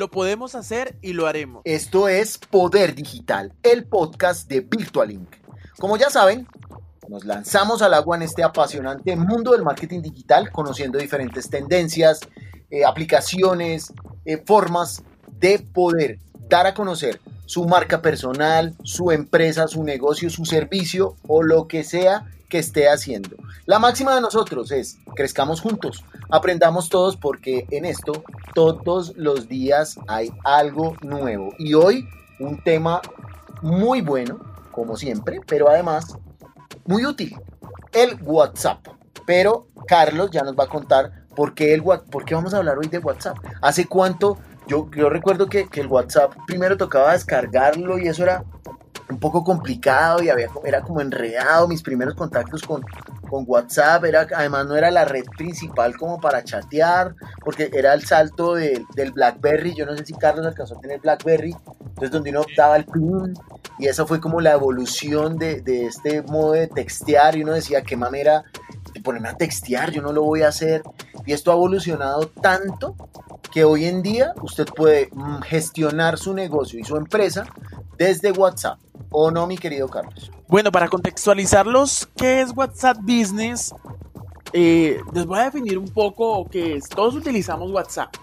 Lo podemos hacer y lo haremos. Esto es Poder Digital, el podcast de Virtualink. Como ya saben, nos lanzamos al agua en este apasionante mundo del marketing digital, conociendo diferentes tendencias, eh, aplicaciones, eh, formas de poder dar a conocer su marca personal, su empresa, su negocio, su servicio o lo que sea que esté haciendo. La máxima de nosotros es, crezcamos juntos, aprendamos todos porque en esto todos los días hay algo nuevo. Y hoy un tema muy bueno, como siempre, pero además muy útil, el WhatsApp. Pero Carlos ya nos va a contar por qué, el, por qué vamos a hablar hoy de WhatsApp. ¿Hace cuánto? Yo, yo recuerdo que, que el WhatsApp primero tocaba descargarlo y eso era un poco complicado y había, era como enredado mis primeros contactos con, con WhatsApp, era, además no era la red principal como para chatear, porque era el salto del BlackBerry, yo no sé si Carlos alcanzó a tener BlackBerry, entonces donde uno optaba el PIN y eso fue como la evolución de, de este modo de textear y uno decía qué manera ponerme a textear, yo no lo voy a hacer y esto ha evolucionado tanto que hoy en día usted puede mm, gestionar su negocio y su empresa desde WhatsApp. ¿O no, mi querido Carlos? Bueno, para contextualizarlos, ¿qué es WhatsApp Business? Eh, les voy a definir un poco qué es. Todos utilizamos WhatsApp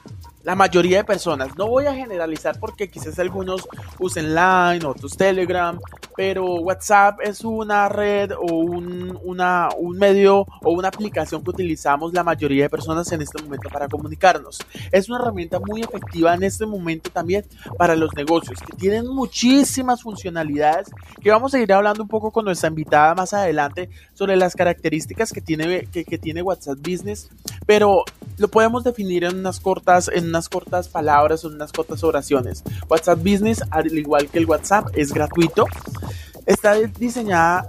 la mayoría de personas. No voy a generalizar porque quizás algunos usen Line, otros Telegram, pero WhatsApp es una red o un, una, un medio o una aplicación que utilizamos la mayoría de personas en este momento para comunicarnos. Es una herramienta muy efectiva en este momento también para los negocios, que tienen muchísimas funcionalidades, que vamos a ir hablando un poco con nuestra invitada más adelante sobre las características que tiene, que, tiene WhatsApp Business, pero lo podemos definir en unas cortas, en unas cortas palabras unas cortas oraciones. WhatsApp Business, al igual que el WhatsApp, es gratuito. Está diseñada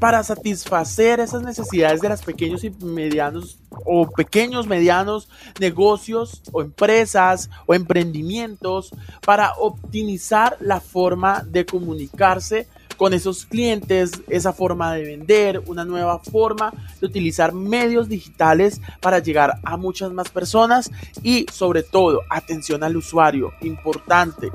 para satisfacer esas necesidades de los pequeños y medianos o pequeños, medianos negocios o empresas o emprendimientos para optimizar la forma de comunicarse con esos clientes, esa forma de vender, una nueva forma de utilizar medios digitales para llegar a muchas más personas y sobre todo atención al usuario, importante.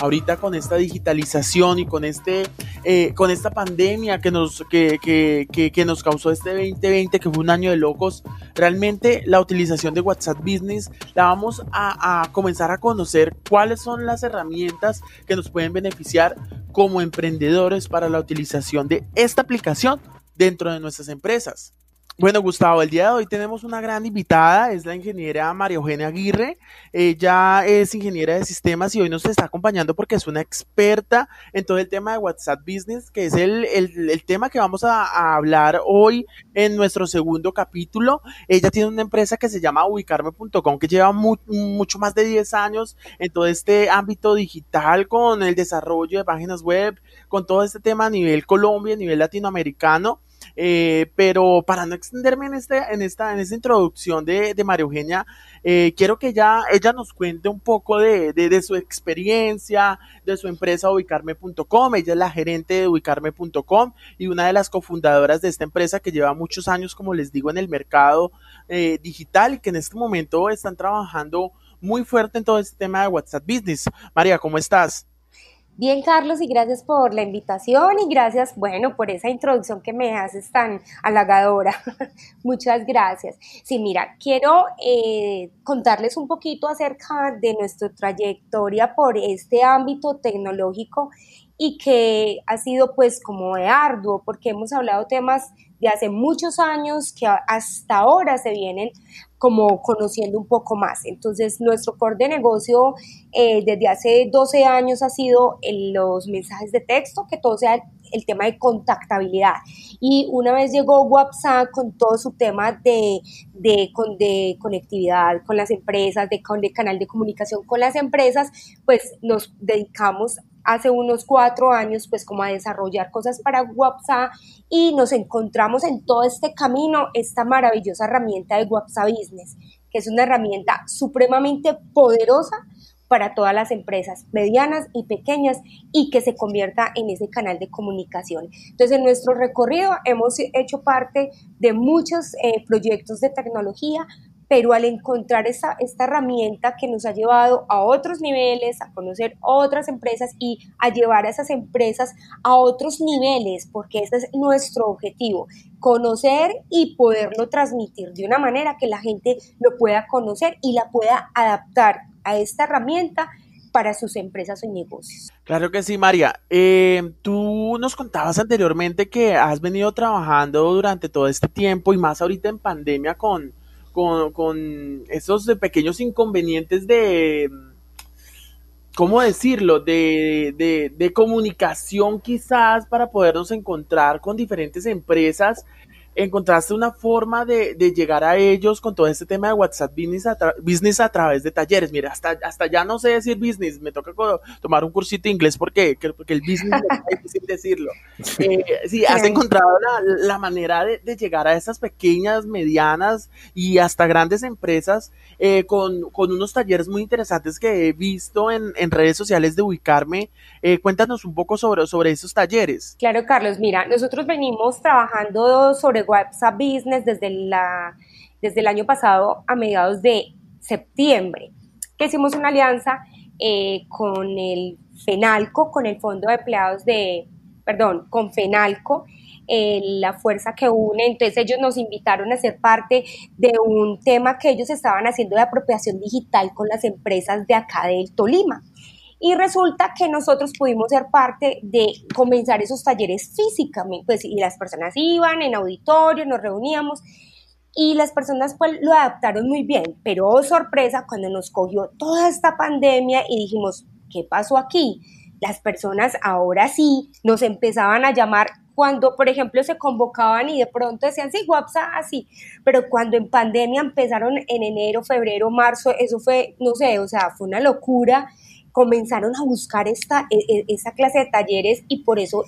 Ahorita con esta digitalización y con este eh, con esta pandemia que nos que, que, que, nos causó este 2020 que fue un año de locos realmente la utilización de WhatsApp Business la vamos a, a comenzar a conocer cuáles son las herramientas que nos pueden beneficiar como emprendedores para la utilización de esta aplicación dentro de nuestras empresas. Bueno, Gustavo, el día de hoy tenemos una gran invitada, es la ingeniera María Eugenia Aguirre. Ella es ingeniera de sistemas y hoy nos está acompañando porque es una experta en todo el tema de WhatsApp Business, que es el, el, tema que vamos a, hablar hoy en nuestro segundo capítulo. Ella tiene una empresa que se llama ubicarme.com, que lleva mucho más de 10 años en todo este ámbito digital con el desarrollo de páginas web, con todo este tema a nivel Colombia, a nivel latinoamericano. Eh, pero para no extenderme en, este, en, esta, en esta introducción de, de María Eugenia, eh, quiero que ella, ella nos cuente un poco de, de, su experiencia, de su empresa ubicarme.com. Ella es la gerente de ubicarme.com y una de las cofundadoras de esta empresa que lleva muchos años, como les digo, en el mercado eh, digital y que en este momento están trabajando muy fuerte en todo este tema de WhatsApp Business. María, ¿cómo estás? Bien, Carlos, y gracias por la invitación y gracias, bueno, por esa introducción que me haces tan halagadora. Muchas gracias. Sí, mira, quiero eh, contarles un poquito acerca de nuestra trayectoria por este ámbito tecnológico y que ha sido pues como de arduo porque hemos hablado temas de hace muchos años que hasta ahora se vienen como conociendo un poco más. Entonces, nuestro core de negocio eh, desde hace 12 años ha sido los mensajes de texto, que todo sea el, tema de contactabilidad. Y una vez llegó WhatsApp con todo su tema de, de, de conectividad con las empresas, de, de canal de comunicación con las empresas, pues nos dedicamos hace unos cuatro años, pues como a desarrollar cosas para WhatsApp y nos encontramos en todo este camino esta maravillosa herramienta de WhatsApp Business, que es una herramienta supremamente poderosa para todas las empresas medianas y pequeñas y que se convierta en ese canal de comunicación. Entonces, en nuestro recorrido hemos hecho parte de muchos eh, proyectos de tecnología, pero al encontrar esta, esta herramienta que nos ha llevado a otros niveles, a conocer otras empresas y a llevar a esas empresas a otros niveles, porque ese es nuestro objetivo, conocer y poderlo transmitir de una manera que la gente lo pueda conocer y la pueda adaptar a esta herramienta para sus empresas o negocios. Claro que sí, María. Eh, tú nos contabas anteriormente que has venido trabajando durante todo este tiempo y más ahorita en pandemia con, con, esos pequeños inconvenientes de, ¿cómo decirlo? De, de, de, comunicación quizás para podernos encontrar con diferentes empresas encontraste una forma de, llegar a ellos con todo este tema de WhatsApp Business a, business a través de talleres. Mira, hasta, hasta ya no sé decir business, me toca tomar un cursito de inglés porque, porque el business es difícil decirlo. Eh, sí, has encontrado la, manera de, llegar a esas pequeñas, medianas y hasta grandes empresas eh, con, unos talleres muy interesantes que he visto en, redes sociales de ubicarme. Eh, cuéntanos un poco sobre, sobre esos talleres. Claro, Carlos, mira, nosotros venimos trabajando sobre WhatsApp Business desde, la, desde el año pasado a mediados de septiembre, que hicimos una alianza eh, con el FENALCO, con el Fondo de Empleados de, perdón, con FENALCO, eh, la fuerza que une. Entonces ellos nos invitaron a ser parte de un tema que ellos estaban haciendo de apropiación digital con las empresas de acá del Tolima. Y resulta que nosotros pudimos ser parte de comenzar esos talleres físicamente, pues, y las personas iban en auditorio, nos reuníamos, y las personas pues lo adaptaron muy bien, pero oh, sorpresa cuando nos cogió toda esta pandemia y dijimos, ¿qué pasó aquí? Las personas ahora sí nos empezaban a llamar cuando, por ejemplo, se convocaban y de pronto decían, sí, WhatsApp, así, pero cuando en pandemia empezaron en enero, febrero, marzo, eso fue, no sé, o sea, fue una locura comenzaron a buscar esta, e, e, esa clase de talleres y por eso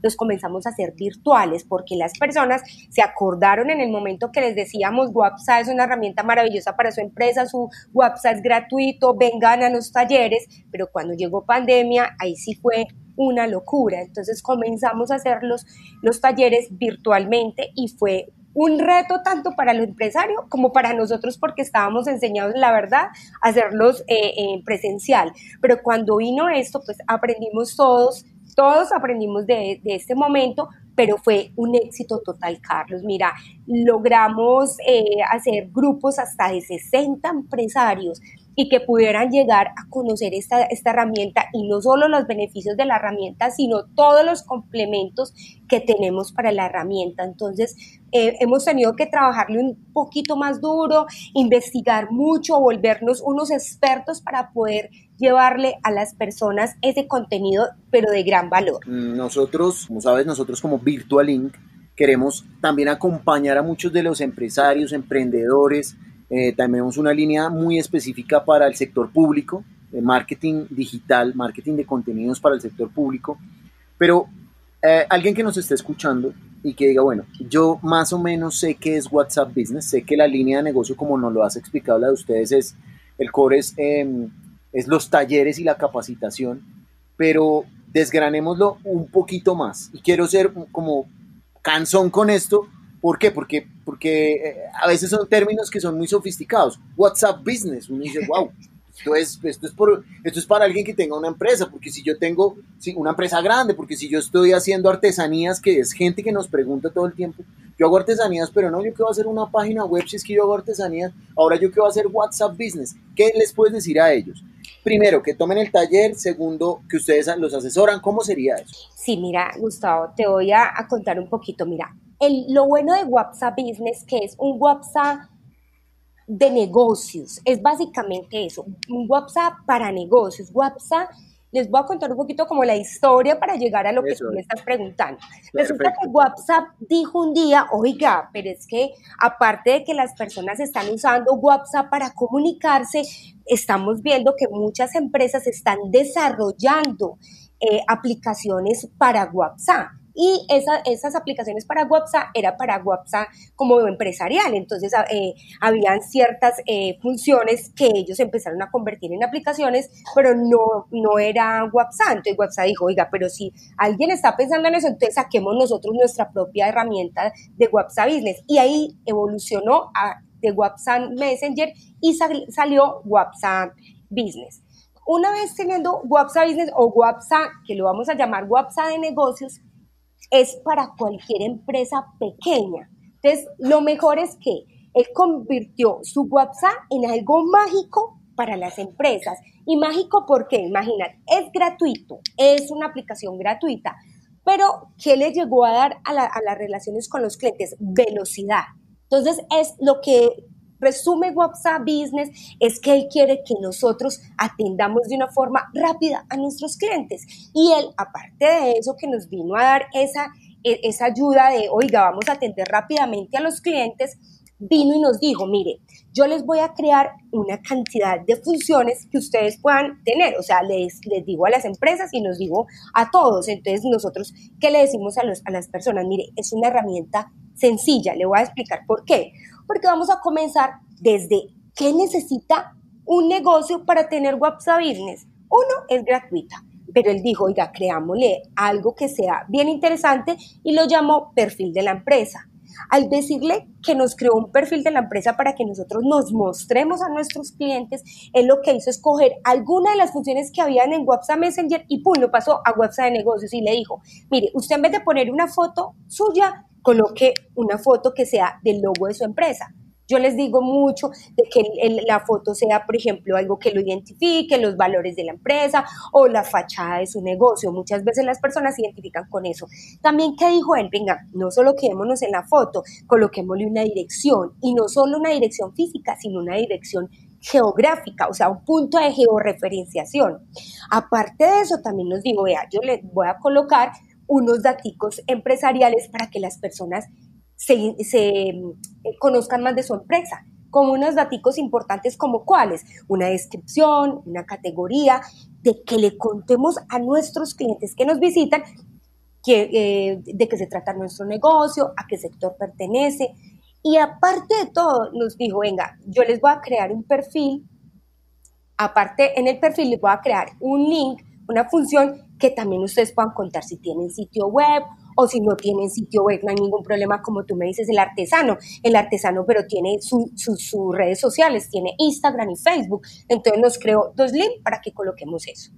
los comenzamos a hacer virtuales, porque las personas se acordaron en el momento que les decíamos, WhatsApp es una herramienta maravillosa para su empresa, su WhatsApp es gratuito, vengan a los talleres, pero cuando llegó pandemia, ahí sí fue una locura. Entonces comenzamos a hacer los, los talleres virtualmente y fue un reto tanto para el empresario como para nosotros porque estábamos enseñados, la verdad, a hacerlos eh, en presencial. Pero cuando vino esto, pues aprendimos todos, todos aprendimos de, de este momento, pero fue un éxito total, Carlos. Mira, logramos eh, hacer grupos hasta de 60 empresarios y que pudieran llegar a conocer esta, esta herramienta y no solo los beneficios de la herramienta, sino todos los complementos que tenemos para la herramienta. Entonces, eh, hemos tenido que trabajarle un poquito más duro, investigar mucho, volvernos unos expertos para poder llevarle a las personas ese contenido, pero de gran valor. Nosotros, como sabes, nosotros como Virtual Inc. queremos también acompañar a muchos de los empresarios, emprendedores, eh, tenemos una línea muy específica para el sector público, marketing digital, marketing de contenidos para el sector público. Pero eh, alguien que nos esté escuchando y que diga, bueno, yo más o menos sé qué es WhatsApp Business, sé que la línea de negocio, como nos lo has explicado la de ustedes, es el core es, em, es los talleres y la capacitación, pero desgranémoslo un poquito más. Y quiero ser como cansón con esto, ¿Por qué? Porque, porque eh, a veces son términos que son muy sofisticados. WhatsApp Business, uno dice, wow, esto es, esto es, por, esto es para alguien que tenga una empresa, porque si yo tengo una empresa grande, porque si yo estoy haciendo artesanías, que es gente que nos pregunta todo el tiempo, yo hago artesanías, pero no, yo quiero hacer una página web si es que yo hago artesanías, ahora yo quiero hacer WhatsApp Business. ¿Qué les puedes decir a ellos? Primero, que tomen el taller, segundo, que ustedes los asesoran, ¿cómo sería eso? Sí, mira, Gustavo, te voy a, contar un poquito, mira, lo bueno de WhatsApp Business, que es un WhatsApp de negocios, es básicamente eso, un WhatsApp para negocios. WhatsApp, les voy a contar un poquito como la historia para llegar a lo que tú me estás preguntando. Resulta que WhatsApp dijo un día, oiga, pero es que aparte de que las personas están usando WhatsApp para comunicarse, estamos viendo que muchas empresas están desarrollando eh, aplicaciones para WhatsApp y esas aplicaciones para WhatsApp era para WhatsApp como empresarial, entonces eh, habían ciertas eh, funciones que ellos empezaron a convertir en aplicaciones, pero no, no era WhatsApp, entonces WhatsApp dijo, oiga, pero si alguien está pensando en eso, entonces saquemos nosotros nuestra propia herramienta de WhatsApp Business y ahí evolucionó a de WhatsApp Messenger y salió WhatsApp Business. Una vez teniendo WhatsApp Business o WhatsApp, que lo vamos a llamar WhatsApp de negocios, es para cualquier empresa pequeña. Entonces, lo mejor es que él convirtió su WhatsApp en algo mágico para las empresas. Y mágico porque, imagínate, es gratuito, es una aplicación gratuita, pero ¿qué le llegó a dar a, a las relaciones con los clientes? Velocidad. Entonces, es lo que resume WhatsApp Business es que él quiere que nosotros atendamos de una forma rápida a nuestros clientes. Y él, aparte de eso, que nos vino a dar esa, e, esa ayuda de, oiga, vamos a atender rápidamente a los clientes, vino y nos dijo, mire, yo les voy a crear una cantidad de funciones que ustedes puedan tener. O sea, les, les digo a las empresas y nos digo a todos. Entonces, nosotros, ¿qué le decimos a, los, a las personas? Mire, es una herramienta sencilla. Le voy a explicar por qué. Porque vamos a comenzar desde qué necesita un negocio para tener WhatsApp Business. Uno, es gratuita. Pero él dijo, oiga, creámosle algo que sea bien interesante y lo llamó perfil de la empresa. Al decirle que nos creó un perfil de la empresa para que nosotros nos mostremos a nuestros clientes, él lo que hizo es coger alguna de las funciones que habían en WhatsApp Messenger y pum, lo pasó a WhatsApp de negocios y le dijo, mire, usted en vez de poner una foto suya, coloque una foto que sea del logo de su empresa. Yo les digo mucho de que la foto sea, por ejemplo, algo que lo identifique, los valores de la empresa o la fachada de su negocio. Muchas veces las personas se identifican con eso. También, ¿qué dijo él? Venga, no solo quedémonos en la foto, coloquémosle una dirección y no solo una dirección física, sino una dirección geográfica, o sea, un punto de georreferenciación. Aparte de eso, también nos digo, vea, yo les voy a colocar unos datos empresariales para que las personas se, eh, conozcan más de su empresa, como unos datos importantes como cuáles, una descripción, una categoría, de que le contemos a nuestros clientes que nos visitan que, eh, de qué se trata nuestro negocio, a qué sector pertenece. Y aparte de todo, nos dijo, venga, yo les voy a crear un perfil, aparte en el perfil les voy a crear un link, una función que también ustedes puedan contar si tienen sitio web o si no tienen sitio web, no hay ningún problema, como tú me dices, el artesano, el artesano, pero tiene sus redes sociales, tiene Instagram y Facebook, entonces nos creó dos links para que coloquemos eso.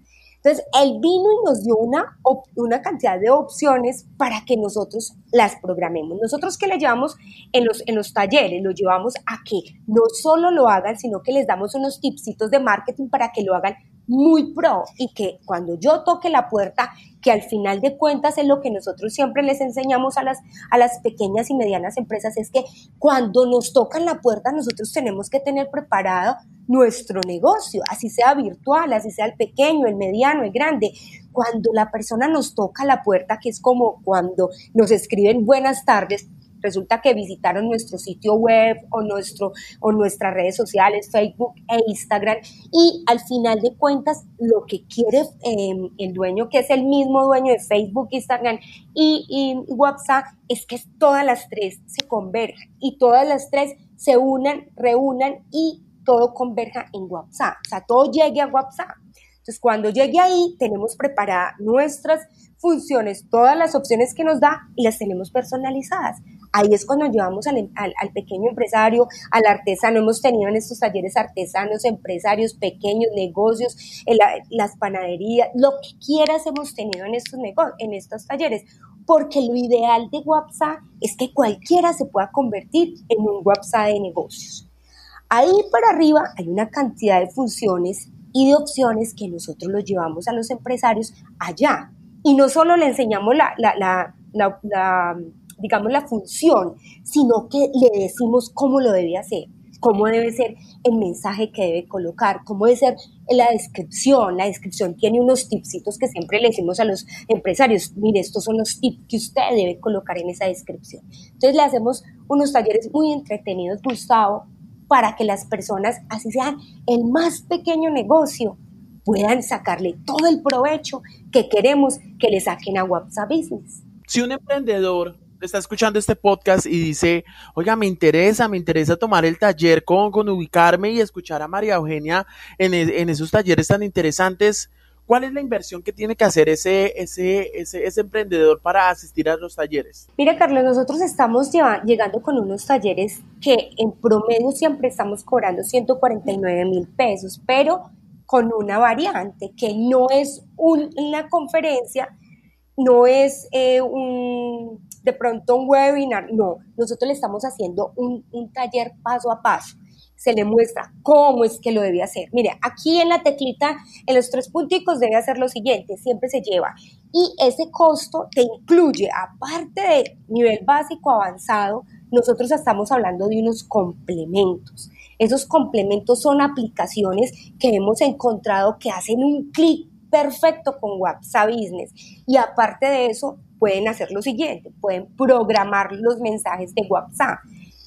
Entonces, él vino y nos dio una, una cantidad de opciones para que nosotros las programemos. Nosotros que le llevamos en los, en los talleres, lo llevamos a que no solo lo hagan, sino que les damos unos tipsitos de marketing para que lo hagan muy pro y que cuando yo toque la puerta, que al final de cuentas es lo que nosotros siempre les enseñamos a las, a las pequeñas y medianas empresas, es que cuando nos tocan la puerta nosotros tenemos que tener preparado nuestro negocio, así sea virtual, así sea el pequeño, el mediano, el grande. Cuando la persona nos toca la puerta, que es como cuando nos escriben buenas tardes, resulta que visitaron nuestro sitio web o, nuestro, o nuestras redes sociales, Facebook e Instagram, y al final de cuentas lo que quiere em, el dueño, que es el mismo dueño de Facebook, Instagram y, WhatsApp, es que todas las tres se converjan y todas las tres se unan, reúnan y todo converja en WhatsApp, o sea, todo llegue a WhatsApp. Entonces, cuando llegue ahí, tenemos preparadas nuestras funciones, todas las opciones que nos da y las tenemos personalizadas. Ahí es cuando llevamos al, pequeño empresario, al artesano. Hemos tenido en estos talleres artesanos, empresarios, pequeños, negocios, las panaderías, lo que quieras hemos tenido en estos, en estos talleres. Porque lo ideal de WhatsApp es que cualquiera se pueda convertir en un WhatsApp de negocios. Ahí para arriba hay una cantidad de funciones y de opciones que nosotros los llevamos a los empresarios allá. Y no solo le enseñamos la, la, la digamos, la función, sino que le decimos cómo lo debe hacer, cómo debe ser el mensaje que debe colocar, cómo debe ser la descripción. La descripción tiene unos tipsitos que siempre le decimos a los empresarios, mire, estos son los tips que usted debe colocar en esa descripción. Entonces le hacemos unos talleres muy entretenidos, Gustavo, para que las personas, así sean el más pequeño negocio, puedan sacarle todo el provecho que queremos que le saquen a WhatsApp Business. Si un emprendedor está escuchando este podcast y dice, oiga, me interesa, me interesa tomar el taller con, con ubicarme y escuchar a María Eugenia en, en esos talleres tan interesantes, ¿Cuál es la inversión que tiene que hacer ese, ese, ese, ese emprendedor para asistir a los talleres? Mira, Carlos, nosotros estamos llegando con unos talleres que en promedio siempre estamos cobrando 149 mil pesos, pero con una variante que no es una conferencia, no es eh, un, de pronto un webinar, no, nosotros le estamos haciendo un, un taller paso a paso se le muestra cómo es que lo debe hacer. Mire, aquí en la teclita, en los tres punticos debe hacer lo siguiente, siempre se lleva. Y ese costo te incluye, aparte de nivel básico avanzado, nosotros estamos hablando de unos complementos. Esos complementos son aplicaciones que hemos encontrado que hacen un clic perfecto con WhatsApp Business. Y aparte de eso, pueden hacer lo siguiente, pueden programar los mensajes de WhatsApp.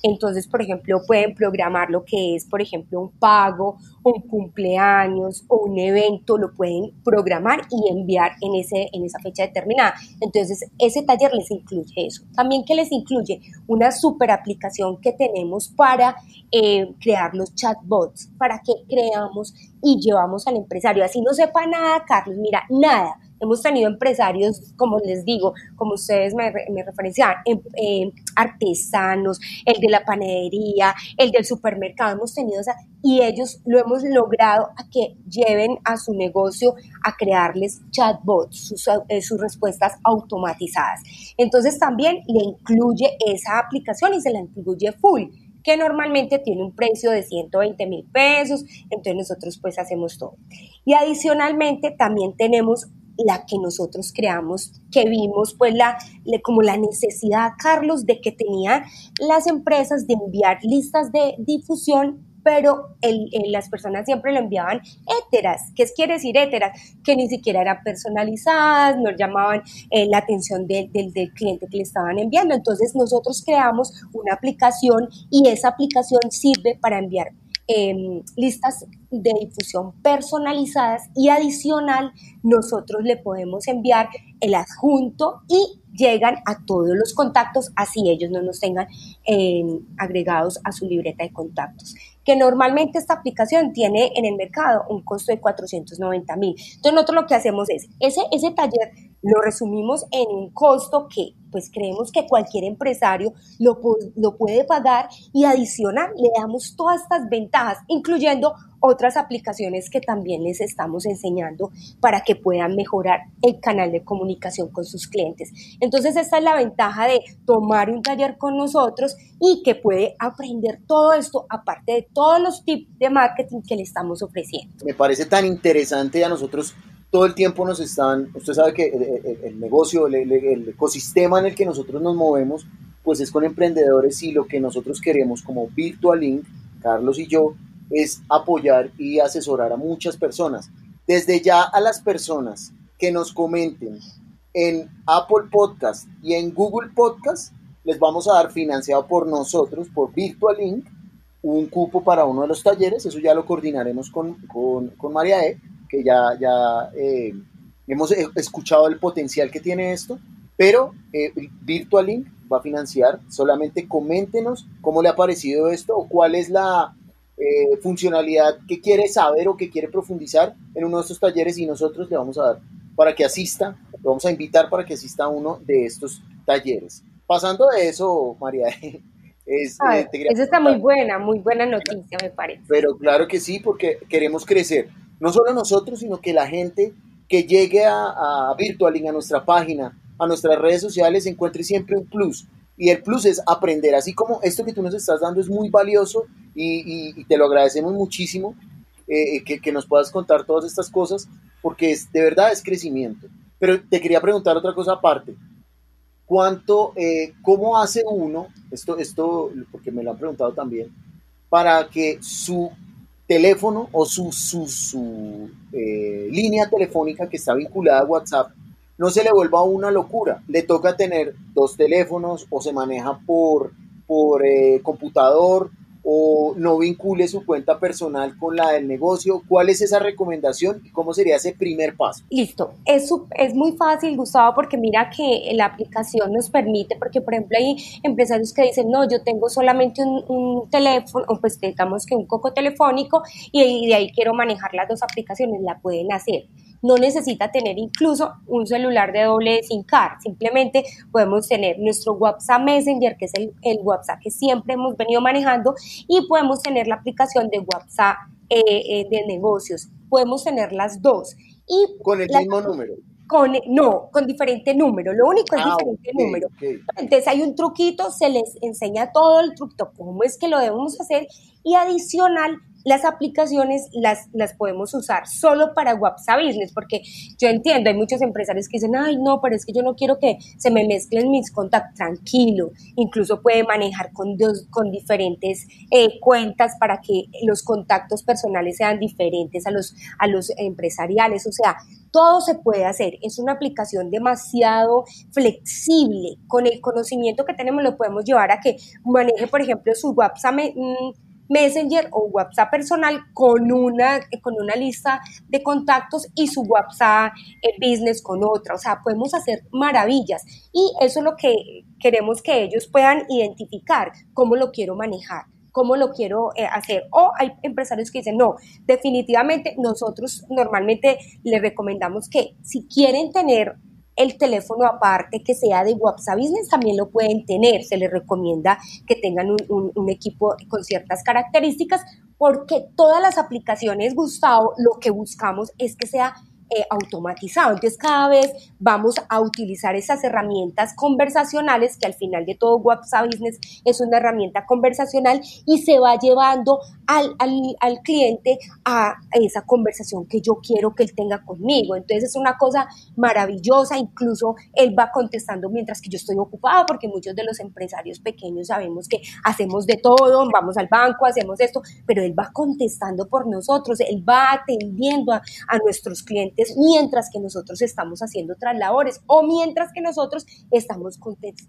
Entonces, por ejemplo, pueden programar lo que es, por ejemplo, un pago, un cumpleaños o un evento, lo pueden programar y enviar en, ese, en esa fecha determinada. Entonces, ese taller les incluye eso. También que les incluye una super aplicación que tenemos para eh, crear los chatbots, para que creamos y llevamos al empresario. Así no sepa nada, Carlos, mira, nada Hemos tenido empresarios, como les digo, como ustedes me, me referenciaban, em, em, artesanos, el de la panadería, el del supermercado, hemos tenido esa, y ellos lo hemos logrado a que lleven a su negocio a crearles chatbots, sus, eh, sus respuestas automatizadas. Entonces también le incluye esa aplicación y se la incluye full que normalmente tiene un precio de 120 mil pesos, entonces nosotros pues hacemos todo. Y adicionalmente también tenemos la que nosotros creamos, que vimos pues la, como la necesidad, Carlos, de que tenían las empresas de enviar listas de difusión pero las personas siempre lo enviaban éteras. ¿Qué quiere decir éteras? Que ni siquiera eran personalizadas, no llamaban eh, la atención del, del, cliente que le estaban enviando. Entonces nosotros creamos una aplicación y esa aplicación sirve para enviar Em, listas de difusión personalizadas y adicional nosotros le podemos enviar el adjunto y llegan a todos los contactos, así ellos no nos tengan em, agregados a su libreta de contactos. Que normalmente esta aplicación tiene en el mercado un costo de 490 mil. Entonces nosotros lo que hacemos es, ese, ese taller lo resumimos en un costo que pues creemos que cualquier empresario lo, lo puede pagar y adicional le damos todas estas ventajas, incluyendo otras aplicaciones que también les estamos enseñando para que puedan mejorar el canal de comunicación con sus clientes. Entonces, esta es la ventaja de tomar un taller con nosotros y que puede aprender todo esto, aparte de todos los tips de marketing que le estamos ofreciendo. Me parece tan interesante a nosotros todo el tiempo nos están, usted sabe que el, negocio, el, el, ecosistema en el que nosotros nos movemos, pues es con emprendedores y lo que nosotros queremos como Virtual Link, Carlos y yo, es apoyar y asesorar a muchas personas. Desde ya a las personas que nos comenten en Apple Podcast y en Google Podcast, les vamos a dar financiado por nosotros, por Virtual Link, un cupo para uno de los talleres, eso ya lo coordinaremos con, con, María E que ya, ya eh, hemos escuchado el potencial que tiene esto, pero eh, Virtual Link va a financiar, solamente coméntenos cómo le ha parecido esto o cuál es la eh, funcionalidad que quiere saber o que quiere profundizar en uno de estos talleres y nosotros le vamos a dar para que asista, lo vamos a invitar para que asista a uno de estos talleres. Pasando de eso, María, es, eso está muy buena, muy buena noticia, me parece. Pero claro que sí, porque queremos crecer no solo nosotros, sino que la gente que llegue a, a Virtualing, a nuestra página, a nuestras redes sociales, encuentre siempre un plus. Y el plus es aprender, así como esto que tú nos estás dando es muy valioso y, te lo agradecemos muchísimo, eh, que, que, nos puedas contar todas estas cosas, porque es, de verdad es crecimiento. Pero te quería preguntar otra cosa aparte. ¿Cuánto, eh, cómo hace uno, esto, esto, porque me lo han preguntado también, para que su teléfono o su, su, eh, línea telefónica que está vinculada a WhatsApp no se le vuelva una locura. Le toca tener dos teléfonos o se maneja por, por eh, computador o no vincule su cuenta personal con la del negocio. ¿Cuál es esa recomendación y cómo sería ese primer paso? Listo, es, es muy fácil, Gustavo, porque mira que la aplicación nos permite, porque por ejemplo hay empresarios que dicen, no, yo tengo solamente un, teléfono, o pues digamos que un coco telefónico y de ahí quiero manejar las dos aplicaciones, la pueden hacer no necesita tener incluso un celular de doble SIM card, simplemente podemos tener nuestro WhatsApp Messenger, que es el, el WhatsApp que siempre hemos venido manejando, y podemos tener la aplicación de WhatsApp eh, eh, de negocios. Podemos tener las dos. Y con el mismo número. Con, no, con diferente número. Lo único es ah, diferente número. Entonces hay un truquito, se les enseña todo el truquito, cómo es que lo debemos hacer. Y adicional, las aplicaciones las, las podemos usar solo para WhatsApp Business, porque yo entiendo, hay muchos empresarios que dicen, ay, no, pero es que yo no quiero que se me mezclen mis contactos, tranquilo, incluso puede manejar con, dos, con diferentes eh, cuentas para que los contactos personales sean diferentes a los, a los empresariales, o sea, todo se puede hacer, es una aplicación demasiado flexible, con el conocimiento que tenemos lo podemos llevar a que maneje, por ejemplo, su WhatsApp. Messenger o WhatsApp personal con una, con una lista de contactos y su WhatsApp Business con otra. O sea, podemos hacer maravillas y eso es lo que queremos que ellos puedan identificar, cómo lo quiero manejar cómo lo quiero eh, hacer. O hay empresarios que dicen, no, definitivamente nosotros normalmente les recomendamos que si quieren tener el teléfono aparte que sea de WhatsApp Business también lo pueden tener. Se les recomienda que tengan un, equipo con ciertas características porque todas las aplicaciones, Gustavo, lo que buscamos es que sea eh, automatizado. Entonces cada vez vamos a utilizar esas herramientas conversacionales que al final de todo WhatsApp Business es una herramienta conversacional y se va llevando al, al, cliente a esa conversación que yo quiero que él tenga conmigo. Entonces es una cosa maravillosa, incluso él va contestando mientras que yo estoy ocupado porque muchos de los empresarios pequeños sabemos que hacemos de todo, vamos al banco, hacemos esto, pero él va contestando por nosotros, él va atendiendo a, a nuestros clientes mientras que nosotros estamos haciendo otras labores o mientras que nosotros estamos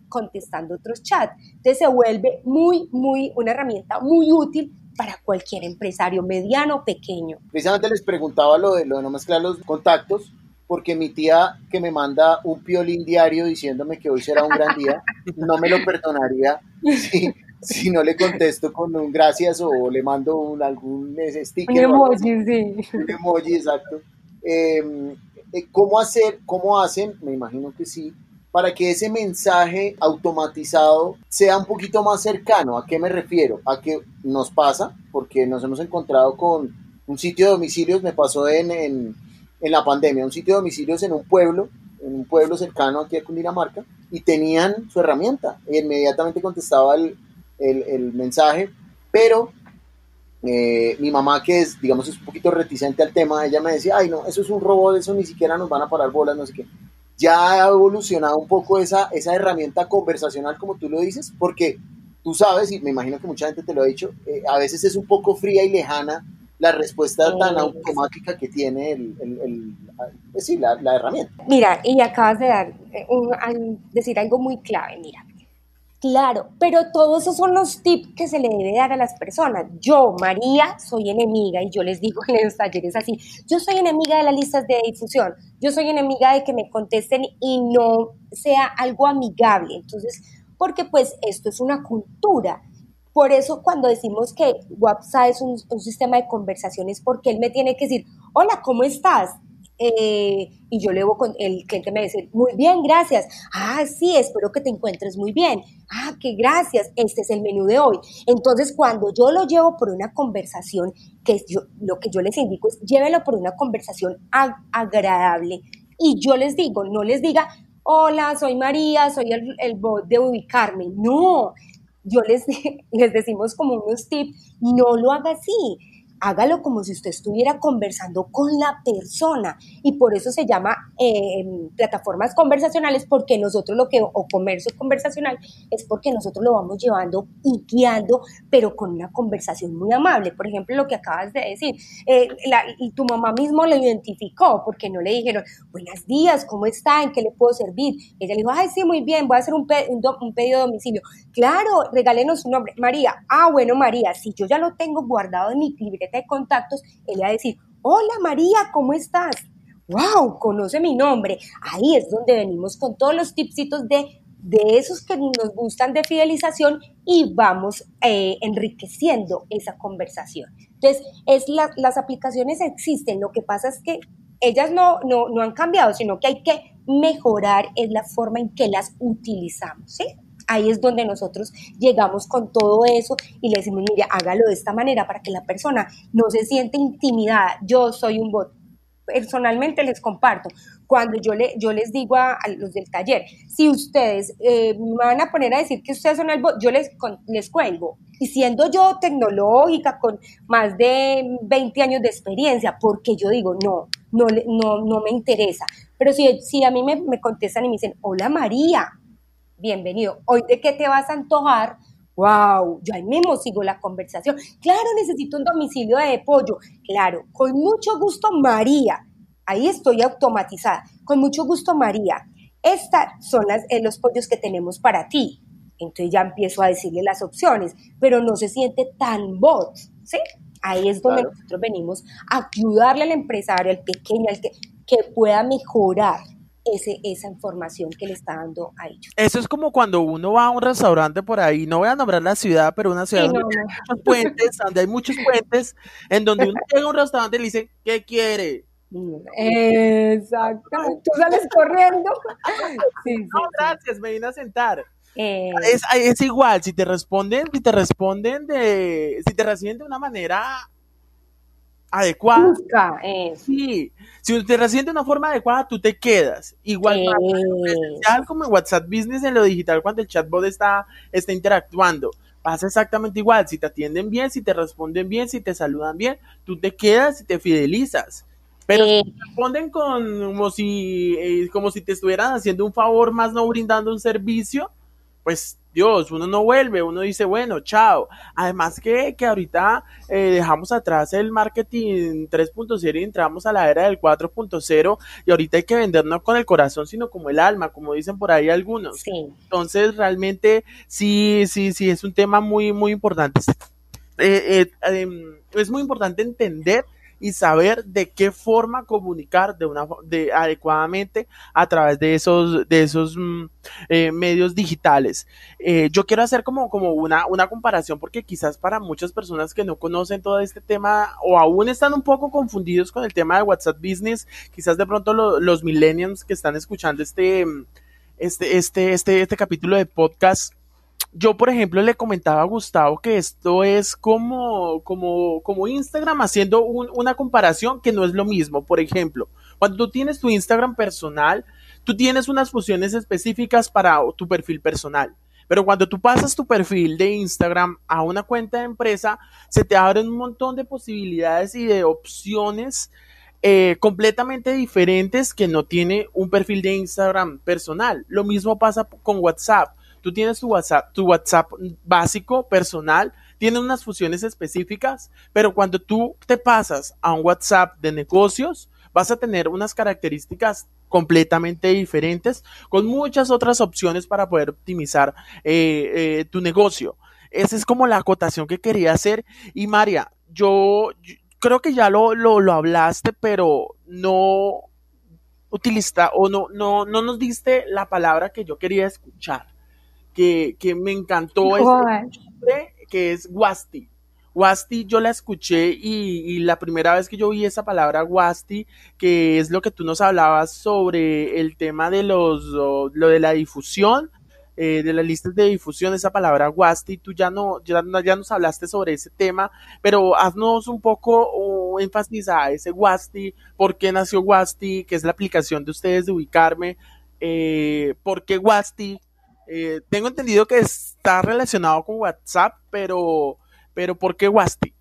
contestando otros chats. Entonces se vuelve muy, muy, una herramienta muy útil para cualquier empresario, mediano o pequeño. Precisamente les preguntaba lo de, lo de no mezclar los contactos, porque mi tía que me manda un piolín diario diciéndome que hoy será un gran día, no me lo perdonaría si, si no le contesto con un gracias o le mando un, algún sticker. Un emoji, sí. Un emoji, exacto. Em, eh, ¿cómo, hacer, ¿Cómo hacen? Me imagino que sí, para que ese mensaje automatizado sea un poquito más cercano. ¿A qué me refiero? A que nos pasa, porque nos hemos encontrado con un sitio de domicilios, me pasó en, en, la pandemia, un sitio de domicilios en un pueblo, en un pueblo cercano aquí a Cundinamarca, y tenían su herramienta. E inmediatamente contestaba el, el, el mensaje, pero eh, mi mamá, que es, digamos, es un poquito reticente al tema, ella me decía, ay, no, eso es un robot, eso ni siquiera nos van a parar bolas, no sé qué. Ya ha evolucionado un poco esa, esa herramienta conversacional, como tú lo dices, porque tú sabes, y me imagino que mucha gente te lo ha dicho, eh, a veces es un poco fría y lejana la respuesta tan automática que tiene el, el, pues sí, la, la, herramienta. Mira, y acabas de dar, eh, un, decir algo muy clave, mira, Claro, pero todos esos son los tips que se le debe dar a las personas. Yo, María, soy enemiga y yo les digo en los talleres así, yo soy enemiga de las listas de difusión, yo soy enemiga de que me contesten y no sea algo amigable. Entonces, porque pues esto es una cultura. Por eso cuando decimos que WhatsApp es un, un sistema de conversaciones, porque él me tiene que decir, hola, ¿cómo estás? Eh, y yo luego con el cliente me dice, muy bien, gracias. Ah, sí, espero que te encuentres muy bien. Ah, qué gracias, este es el menú de hoy. Entonces, cuando yo lo llevo por una conversación, que yo, lo que yo les indico es, llévelo por una conversación agradable. Y yo les digo, no les diga, hola, soy María, soy el, el bot de ubicarme. No, yo les, les decimos como unos tips, no lo haga así hágalo como si usted estuviera conversando con la persona y por eso se llama eh, plataformas conversacionales porque nosotros lo que, o comercio conversacional, es porque nosotros lo vamos llevando y guiando, pero con una conversación muy amable. Por ejemplo, lo que acabas de decir, eh, y tu mamá mismo lo identificó porque no le dijeron, buenos días, ¿cómo está? ¿En qué le puedo servir? Ella le dijo, ay, sí, muy bien, voy a hacer un, un pedido de domicilio. Claro, regálenos su nombre. María, ah, bueno, María, si yo ya lo tengo guardado en mi libreta, de contactos, él va a decir, hola María, ¿cómo estás? ¡Wow! Conoce mi nombre. Ahí es donde venimos con todos los tipsitos de, de esos que nos gustan de fidelización y vamos eh, enriqueciendo esa conversación. Entonces, es las aplicaciones existen, lo que pasa es que ellas no, no, no han cambiado, sino que hay que mejorar es la forma en que las utilizamos, ¿sí? Ahí es donde nosotros llegamos con todo eso y le decimos, mire, hágalo de esta manera para que la persona no se siente intimidada. Yo soy un bot. Personalmente les comparto, cuando yo, le, yo les digo a, los del taller, si ustedes eh, me van a poner a decir que ustedes son el bot, yo les, les cuelgo. Y siendo yo tecnológica, con más de 20 años de experiencia, porque yo digo, no, no, no, no me interesa. Pero si, si a mí me, me contestan y me dicen, hola María, bienvenido. Hoy de qué te vas a antojar, wow, yo ahí mismo sigo la conversación. Claro, necesito un domicilio de pollo. Claro, con mucho gusto, María. Ahí estoy automatizada. Con mucho gusto, María. Estas son las, eh, los pollos que tenemos para ti. Entonces ya empiezo a decirle las opciones, pero no se siente tan bot, ¿sí? Ahí es donde nosotros venimos a ayudarle al empresario, al pequeño, al que, que pueda mejorar ese, esa información que le está dando a ellos. Eso es como cuando uno va a un restaurante por ahí, no voy a nombrar la ciudad, pero una ciudad donde hay muchos puentes, donde hay muchos puentes, en donde uno llega a un restaurante y le dice, ¿qué quiere? Exacto. Tú sales corriendo. no, gracias, me vine a sentar. Eh. Es, es, igual, si te responden, si te responden de, si te reciben de una manera adecuada. Eh. Sí, si te reciben de una forma adecuada, tú te quedas. Igual eh. como en WhatsApp Business en lo digital cuando el chatbot está, está interactuando. Pasa exactamente igual, si te atienden bien, si te responden bien, si te saludan bien, tú te quedas y te fidelizas. Pero si te responden con, como si, como si te estuvieran haciendo un favor más no brindando un servicio, pues Dios, uno no vuelve, uno dice, bueno, chao. Además que, que ahorita eh, dejamos atrás el marketing 3.0 y entramos a la era del 4.0 y ahorita hay que vender no con el corazón, sino como el alma, como dicen por ahí algunos. Entonces, realmente sí, sí, sí, es un tema muy, muy importante. Eh, eh, es muy importante entender y saber de qué forma comunicar de una de adecuadamente a través de esos de esos mm, eh, medios digitales. Eh, yo quiero hacer como como una una comparación porque quizás para muchas personas que no conocen todo este tema o aún están un poco confundidos con el tema de WhatsApp Business quizás de pronto los millennials que están escuchando este este este este este capítulo de podcast yo, por ejemplo, le comentaba a Gustavo que esto es como, como, como Instagram haciendo una comparación que no es lo mismo. Por ejemplo, cuando tú tienes tu Instagram personal, tú tienes unas funciones específicas para tu perfil personal. Pero cuando tú pasas tu perfil de Instagram a una cuenta de empresa, se te abren un montón de posibilidades y de opciones eh, completamente diferentes que no tiene un perfil de Instagram personal. Lo mismo pasa con WhatsApp Tú tienes tu WhatsApp, tu WhatsApp básico, personal, tiene unas funciones específicas, pero cuando tú te pasas a un WhatsApp de negocios, vas a tener unas características completamente diferentes, con muchas otras opciones para poder optimizar eh, eh, tu negocio. Esa es como la acotación que quería hacer. Y María, yo, creo que ya lo, lo, hablaste, pero no utilizaste o no, no, no nos diste la palabra que yo quería escuchar que, me encantó, este que es Wasti. Wasti yo la escuché y, la primera vez que yo vi esa palabra Wasti, que es lo que tú nos hablabas sobre el tema de los, lo, de la difusión, eh, de las listas de difusión, esa palabra Wasti, tú ya no, ya, ya nos hablaste sobre ese tema, pero haznos un poco énfasis a ese Wasti, por qué nació Wasti, qué es la aplicación de ustedes de ubicarme, eh, por qué Wasti, eh, tengo entendido que está relacionado con WhatsApp, pero, pero ¿por qué Wasti?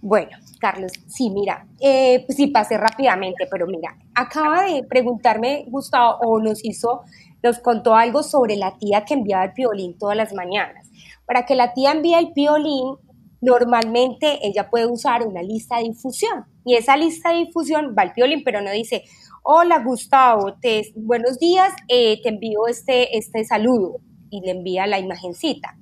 Bueno, Carlos, sí, mira, eh, sí pasé rápidamente, pero mira, acaba de preguntarme Gustavo o nos hizo, nos contó algo sobre la tía que enviaba el piolín todas las mañanas. Para que la tía envíe el piolín, normalmente ella puede usar una lista de difusión y esa lista de difusión va al piolín, pero no dice, hola Gustavo, te, buenos días, eh, te envío este, este saludo y le envía la imagencita.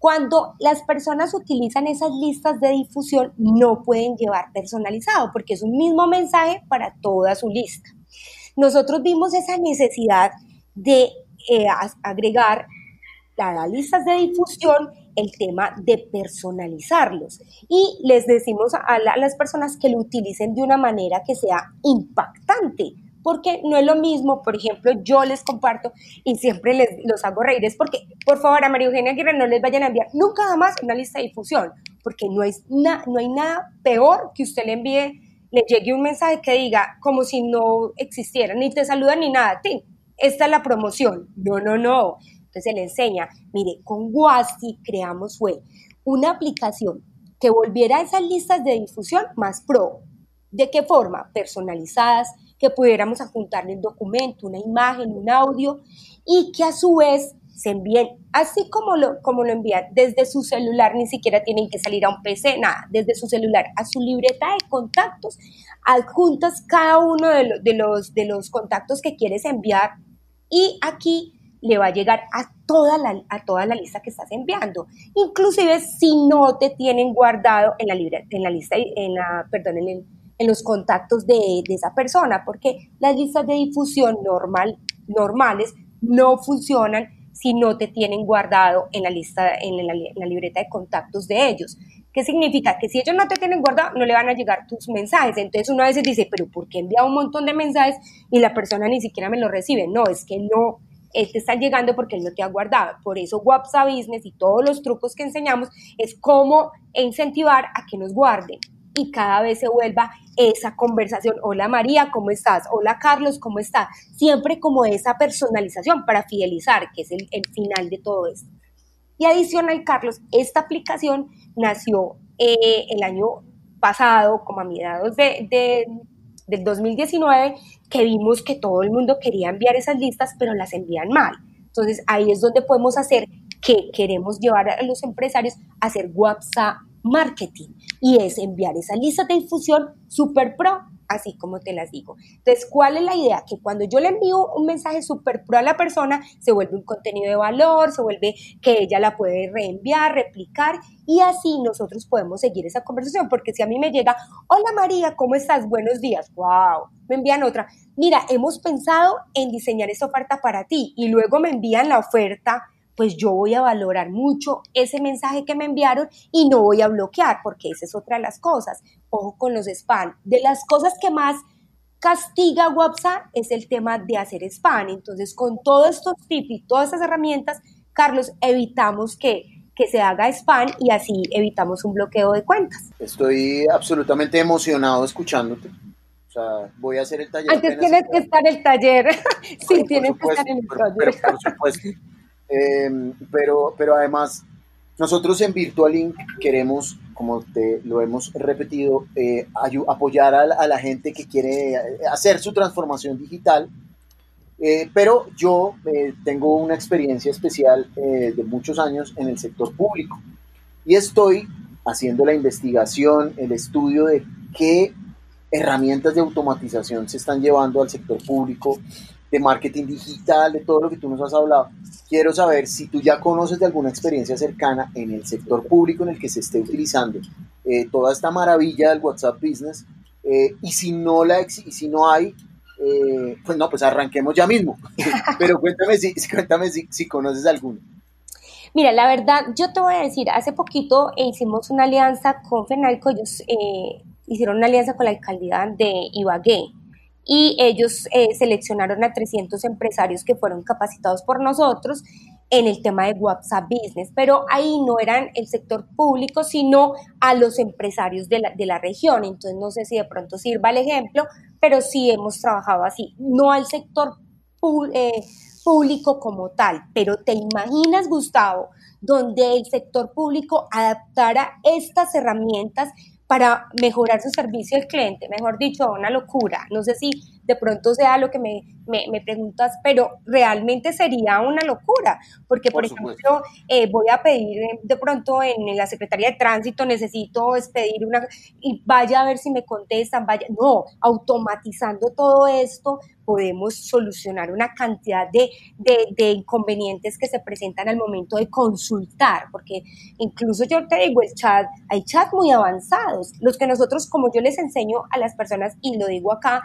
Cuando las personas utilizan esas listas de difusión, no pueden llevar personalizado porque es un mismo mensaje para toda su lista. Nosotros vimos esa necesidad de eh, agregar las listas de difusión el tema de personalizarlos y les decimos a, las personas que lo utilicen de una manera que sea impactante, porque no es lo mismo, por ejemplo, yo les comparto y siempre les los hago reír, es porque, por favor, a María Eugenia Aguirre no les vayan a enviar nunca jamás una lista de difusión, porque no, es no hay nada peor que usted le envíe, le llegue un mensaje que diga como si no existiera, ni te saluda ni nada, esta es la promoción. No, no, no. Entonces se le enseña, mire, con Wasti creamos fue una aplicación que volviera a esas listas de difusión más pro. ¿De qué forma? Personalizadas, que pudiéramos adjuntarle un documento, una imagen, un audio y que a su vez se envíen, así como lo, como lo envían desde su celular, ni siquiera tienen que salir a un PC, nada, desde su celular a su libreta de contactos, adjuntas cada uno de, de, los, de los contactos que quieres enviar y aquí le va a llegar a toda la, a toda la lista que estás enviando, inclusive si no te tienen guardado en la, en la lista, en la, perdón, en, en los contactos de, de, esa persona, porque las listas de difusión normal, normales no funcionan si no te tienen guardado en la lista, en la, libreta de contactos de ellos. ¿Qué significa? Que si ellos no te tienen guardado, no le van a llegar tus mensajes. Entonces uno a veces dice, pero ¿por qué envía un montón de mensajes y la persona ni siquiera me lo recibe? No, es que no, él te está llegando porque él no te ha guardado. Por eso WhatsApp Business y todos los trucos que enseñamos es cómo incentivar a que nos guarden y cada vez se vuelva esa conversación. Hola María, ¿cómo estás? Hola Carlos, ¿cómo estás? Siempre como esa personalización para fidelizar, que es el, final de todo esto. Y adicional, Carlos, esta aplicación nació eh, el año pasado, como a mediados de, del 2019, que vimos que todo el mundo quería enviar esas listas, pero las envían mal. Entonces ahí es donde podemos hacer que queremos llevar a los empresarios a hacer WhatsApp marketing y es enviar esa lista de difusión super pro, así como te las digo. Entonces, ¿cuál es la idea? Que cuando yo le envío un mensaje super pro a la persona, se vuelve un contenido de valor, se vuelve que ella la puede reenviar, replicar y así nosotros podemos seguir esa conversación, porque si a mí me llega, hola María, ¿cómo estás? Buenos días, wow, me envían otra, mira, hemos pensado en diseñar esta oferta para ti y luego me envían la oferta pues yo voy a valorar mucho ese mensaje que me enviaron y no voy a bloquear, porque esa es otra de las cosas. Ojo con los spam. De las cosas que más castiga WhatsApp es el tema de hacer spam. Entonces, con todos estos tips y todas estas herramientas, Carlos, evitamos que, que se haga spam y así evitamos un bloqueo de cuentas. Estoy absolutamente emocionado escuchándote. O sea, voy a hacer el taller. Antes tienes que estar en el taller. sí, tienes que estar en el taller. Pero, por supuesto. Em, pero, pero además, nosotros en Virtual queremos, como te lo hemos repetido, eh, apoyar a, la gente que quiere eh, hacer su transformación digital. Eh, pero yo tengo una experiencia especial de muchos años en el sector público y estoy haciendo la investigación, el estudio de qué herramientas de automatización se están llevando al sector público, de marketing digital, de todo lo que tú nos has hablado. Quiero saber si tú ya conoces de alguna experiencia cercana en el sector público en el que se esté utilizando eh, toda esta maravilla del WhatsApp Business eh, y si no la y si no hay, eh, pues no, pues arranquemos ya mismo. Pero cuéntame si, cuéntame si, si conoces alguno. Mira, la verdad, yo te voy a decir, hace poquito hicimos una alianza con Fenalco, ellos hicieron una alianza con la alcaldía de Ibagué y ellos eh, seleccionaron a 300 empresarios que fueron capacitados por nosotros en el tema de WhatsApp Business, pero ahí no eran el sector público, sino a los empresarios de la, de la región. Entonces, no sé si de pronto sirva el ejemplo, pero sí hemos trabajado así, no al sector eh, público como tal. Pero te imaginas, Gustavo, donde el sector público adaptara estas herramientas para mejorar su servicio al cliente, mejor dicho, una locura. No sé si de pronto sea lo que me, me, preguntas, pero realmente sería una locura, porque por, ejemplo, eh, voy a pedir eh, de pronto en la Secretaría de Tránsito, necesito pedir una, y vaya a ver si me contestan, vaya, no, automatizando todo esto, podemos solucionar una cantidad de, de, inconvenientes que se presentan al momento de consultar, porque incluso yo te digo, el chat, hay chats muy avanzados, los que nosotros, como yo les enseño a las personas, y lo digo acá,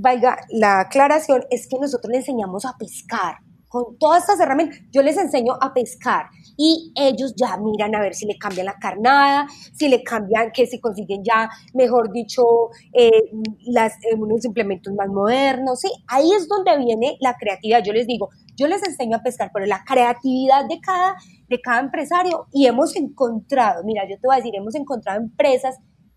valga la aclaración, es que nosotros le enseñamos a pescar. con todas estas herramientas, yo les enseño a pescar y ellos ya miran a ver si le cambian la carnada, si le cambian, que si consiguen ya, mejor dicho, eh, las, eh, unos implementos más modernos, ¿sí? Ahí es donde viene la creatividad. Yo les digo, yo les enseño a pescar, pero la creatividad de cada, de cada empresario y hemos encontrado, mira, yo te voy a decir, hemos encontrado empresas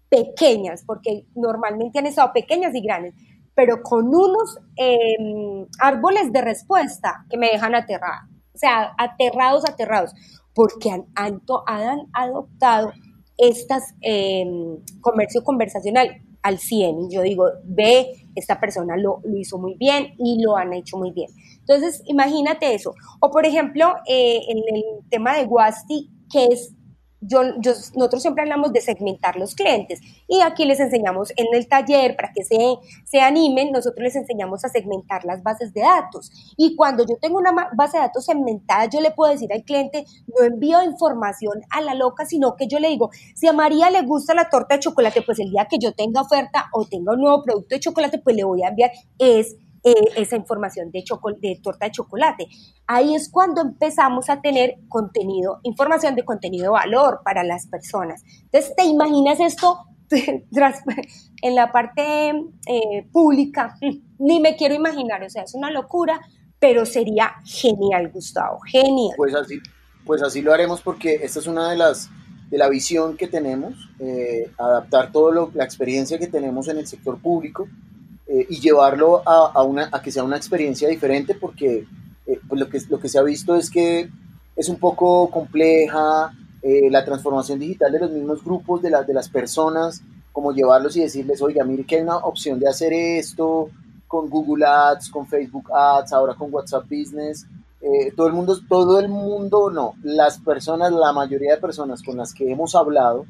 pequeñas, porque normalmente han estado pequeñas y grandes, pero con unos em, árboles de respuesta que me dejan aterrada. O sea, aterrados, aterrados, porque han, han, adoptado estas em, comercio conversacional al 100. Y yo digo, ve, esta persona lo, lo, hizo muy bien y lo han hecho muy bien. Entonces, imagínate eso. O, por ejemplo, eh, en el tema de Guasti, que es nosotros siempre hablamos de segmentar los clientes y aquí les enseñamos en el taller para que se, se animen, nosotros les enseñamos a segmentar las bases de datos. Y cuando yo tengo una base de datos segmentada, yo le puedo decir al cliente, no envío información a la loca, sino que yo le digo, si a María le gusta la torta de chocolate, pues el día que yo tenga oferta o tenga un nuevo producto de chocolate, pues le voy a enviar es eh, esa información de, torta de chocolate. Ahí es cuando empezamos a tener contenido, información de contenido de valor para las personas. Entonces, ¿te imaginas esto en la parte eh, pública? Ni me quiero imaginar, o sea, es una locura, pero sería genial, Gustavo, genial. Pues así, pues así lo haremos porque esta es una de las de la visión que tenemos, eh, adaptar toda la experiencia que tenemos en el sector público eh, y llevarlo a, una, a que sea una experiencia diferente porque eh, pues lo, que, lo que se ha visto es que es un poco compleja eh, la transformación digital de los mismos grupos, de, de las personas, como llevarlos y decirles, oiga, mire que hay una opción de hacer esto con Google Ads, con Facebook Ads, ahora con WhatsApp Business. todo el mundo, todo el mundo, no, las personas, la mayoría de personas con las que hemos hablado,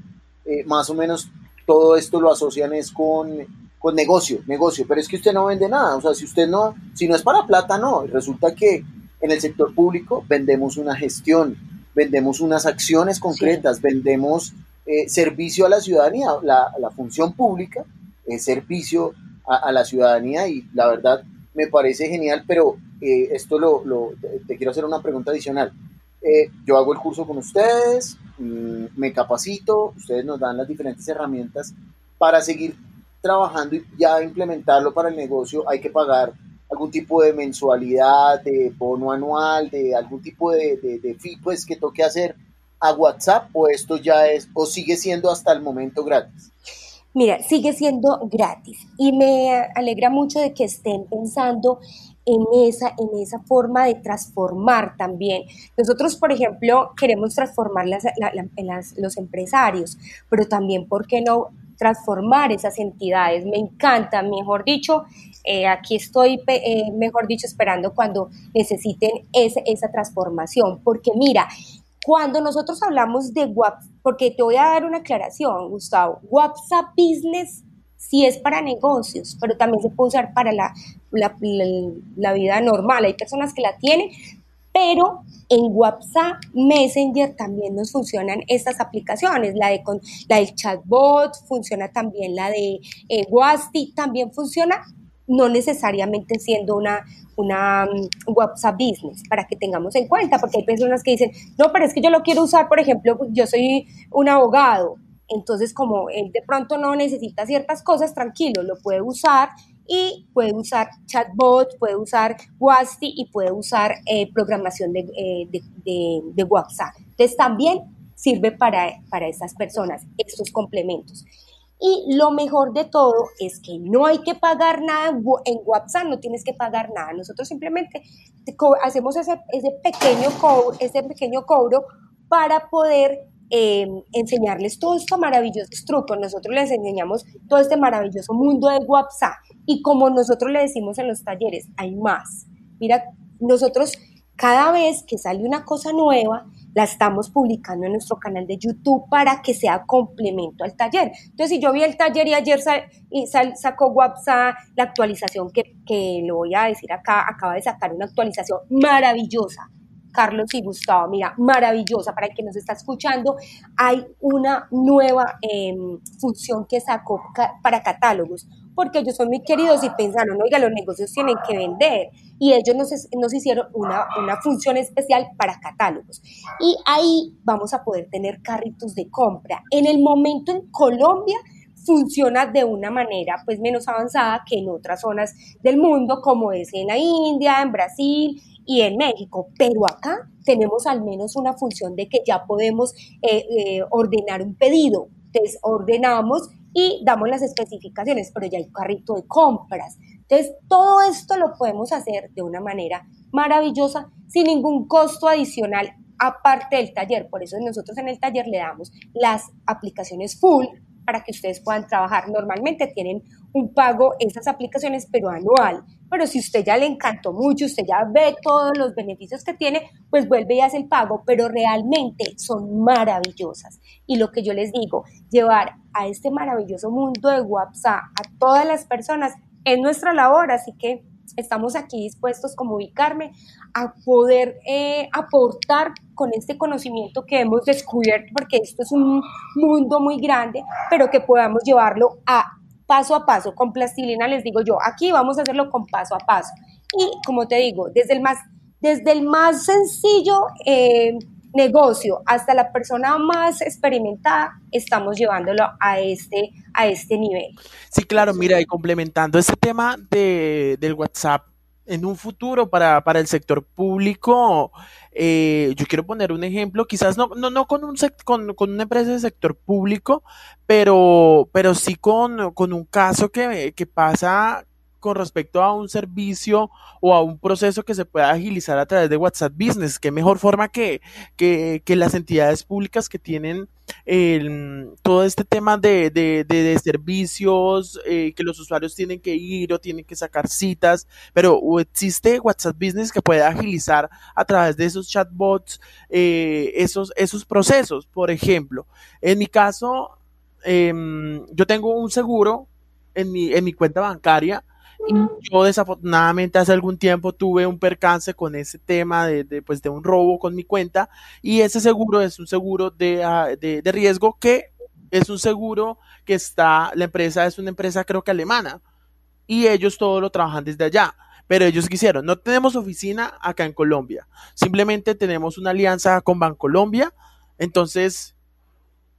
más o menos todo esto lo asocian es con con negocio, negocio, pero es que usted no vende nada, o sea, si usted no, si no es para plata, no, resulta que en el sector público vendemos una gestión, vendemos unas acciones concretas, vendemos eh, servicio a la ciudadanía, la, la función pública es servicio a, la ciudadanía y la verdad me parece genial, pero eh, esto lo, lo, te quiero hacer una pregunta adicional. Eh, yo hago el curso con ustedes, mm, me capacito, ustedes nos dan las diferentes herramientas para seguir trabajando y ya implementarlo para el negocio, hay que pagar algún tipo de mensualidad, de bono anual, de algún tipo de, de, fee, pues que toque hacer a WhatsApp o esto ya es o sigue siendo hasta el momento gratis? Mira, sigue siendo gratis y me alegra mucho de que estén pensando en esa, en esa forma de transformar también. Nosotros, por ejemplo, queremos transformar las, los empresarios, pero también, ¿por qué no transformar esas entidades. Me encanta, mejor dicho, eh, aquí estoy, eh, mejor dicho, esperando cuando necesiten esa transformación, porque mira, cuando nosotros hablamos de WhatsApp, porque te voy a dar una aclaración, Gustavo, WhatsApp Business sí es para negocios, pero también se puede usar para la, la, la vida normal. Hay personas que la tienen, pero en WhatsApp Messenger también nos funcionan estas aplicaciones, la, de, la del chatbot, funciona también la de eh, también funciona, no necesariamente siendo una, una mm, WhatsApp Business, para que tengamos en cuenta, porque hay personas que dicen, no, pero es que yo lo quiero usar, por ejemplo, yo soy un abogado, entonces como él de pronto no necesita ciertas cosas, tranquilo, lo puede usar y puede usar chatbot, puede usar WASTI y puede usar eh, programación eh, de, WhatsApp. Entonces también sirve para, para personas estos complementos. Y lo mejor de todo es que no hay que pagar nada en WhatsApp, no tienes que pagar nada. Nosotros simplemente hacemos ese, ese, pequeño, cobro, ese pequeño cobro para poder Em, enseñarles todo estos maravillosos trucos. Nosotros les enseñamos todo este maravilloso mundo de WhatsApp y como nosotros le decimos en los talleres, hay más. Mira, nosotros cada vez que sale una cosa nueva, la estamos publicando en nuestro canal de YouTube para que sea complemento al taller. Entonces, si yo vi el taller y ayer sacó WhatsApp la actualización que, que lo voy a decir acá, acaba de sacar una actualización maravillosa Carlos y Gustavo. Mira, maravillosa. Para el que nos está escuchando, hay una nueva em, función que sacó para catálogos. porque ellos son muy queridos y pensaron, oiga, los negocios tienen que vender. Y ellos nos, nos hicieron una, una función especial para catálogos. Y ahí vamos a poder tener carritos de compra. En el momento en Colombia funciona de una manera pues menos avanzada que en otras zonas del mundo, como es en la India, en Brasil y en México. Pero acá tenemos al menos una función de que ya podemos eh, eh, ordenar un pedido. Entonces ordenamos y damos las especificaciones, pero ya hay carrito de compras. Entonces, todo esto lo podemos hacer de una manera maravillosa, sin ningún costo adicional aparte del taller. Por eso nosotros en el taller le damos las aplicaciones full para que ustedes puedan trabajar. Normalmente tienen un pago esas aplicaciones, pero anual. Pero si usted ya le encantó mucho, usted ya ve todos los beneficios que tiene, pues vuelve y hace el pago, pero realmente son maravillosas. Y lo que yo les digo, llevar a este maravilloso mundo de WhatsApp a todas las personas es nuestra labor, así que estamos aquí dispuestos como ubicarme a poder eh, aportar con este conocimiento que hemos descubierto, porque esto es un mundo muy grande, pero que podamos llevarlo a paso a paso. Con plastilina les digo yo, aquí vamos a hacerlo con paso a paso. Y como te digo, desde el más, desde el más sencillo eh, negocio hasta la persona más experimentada, estamos llevándolo a este, a este nivel. Sí, claro, mira, y complementando ese tema de, del WhatsApp, en un futuro para, para el sector público, eh, yo quiero poner un ejemplo, quizás no, no, no con, un con, con, una empresa del sector público, pero, pero sí con, con un caso que, que pasa con respecto a un servicio o a un proceso que se pueda agilizar a través de WhatsApp Business. Qué mejor forma que, que, las entidades públicas que tienen todo este tema de, de, de, servicios eh, que los usuarios tienen que ir o tienen que sacar citas, pero existe WhatsApp Business que puede agilizar a través de esos chatbots eh, esos, esos procesos. Por ejemplo, en mi caso, em, yo tengo un seguro en mi, en mi cuenta bancaria yo desafortunadamente hace algún tiempo tuve un percance con ese tema de, pues, de un robo con mi cuenta. Y ese seguro es un seguro de, ah, de, de, riesgo que es un seguro que está, la empresa es una empresa creo que alemana. Y ellos todo lo trabajan desde allá. Pero ellos quisieron, no tenemos oficina acá en Colombia, simplemente tenemos una alianza con Bancolombia, entonces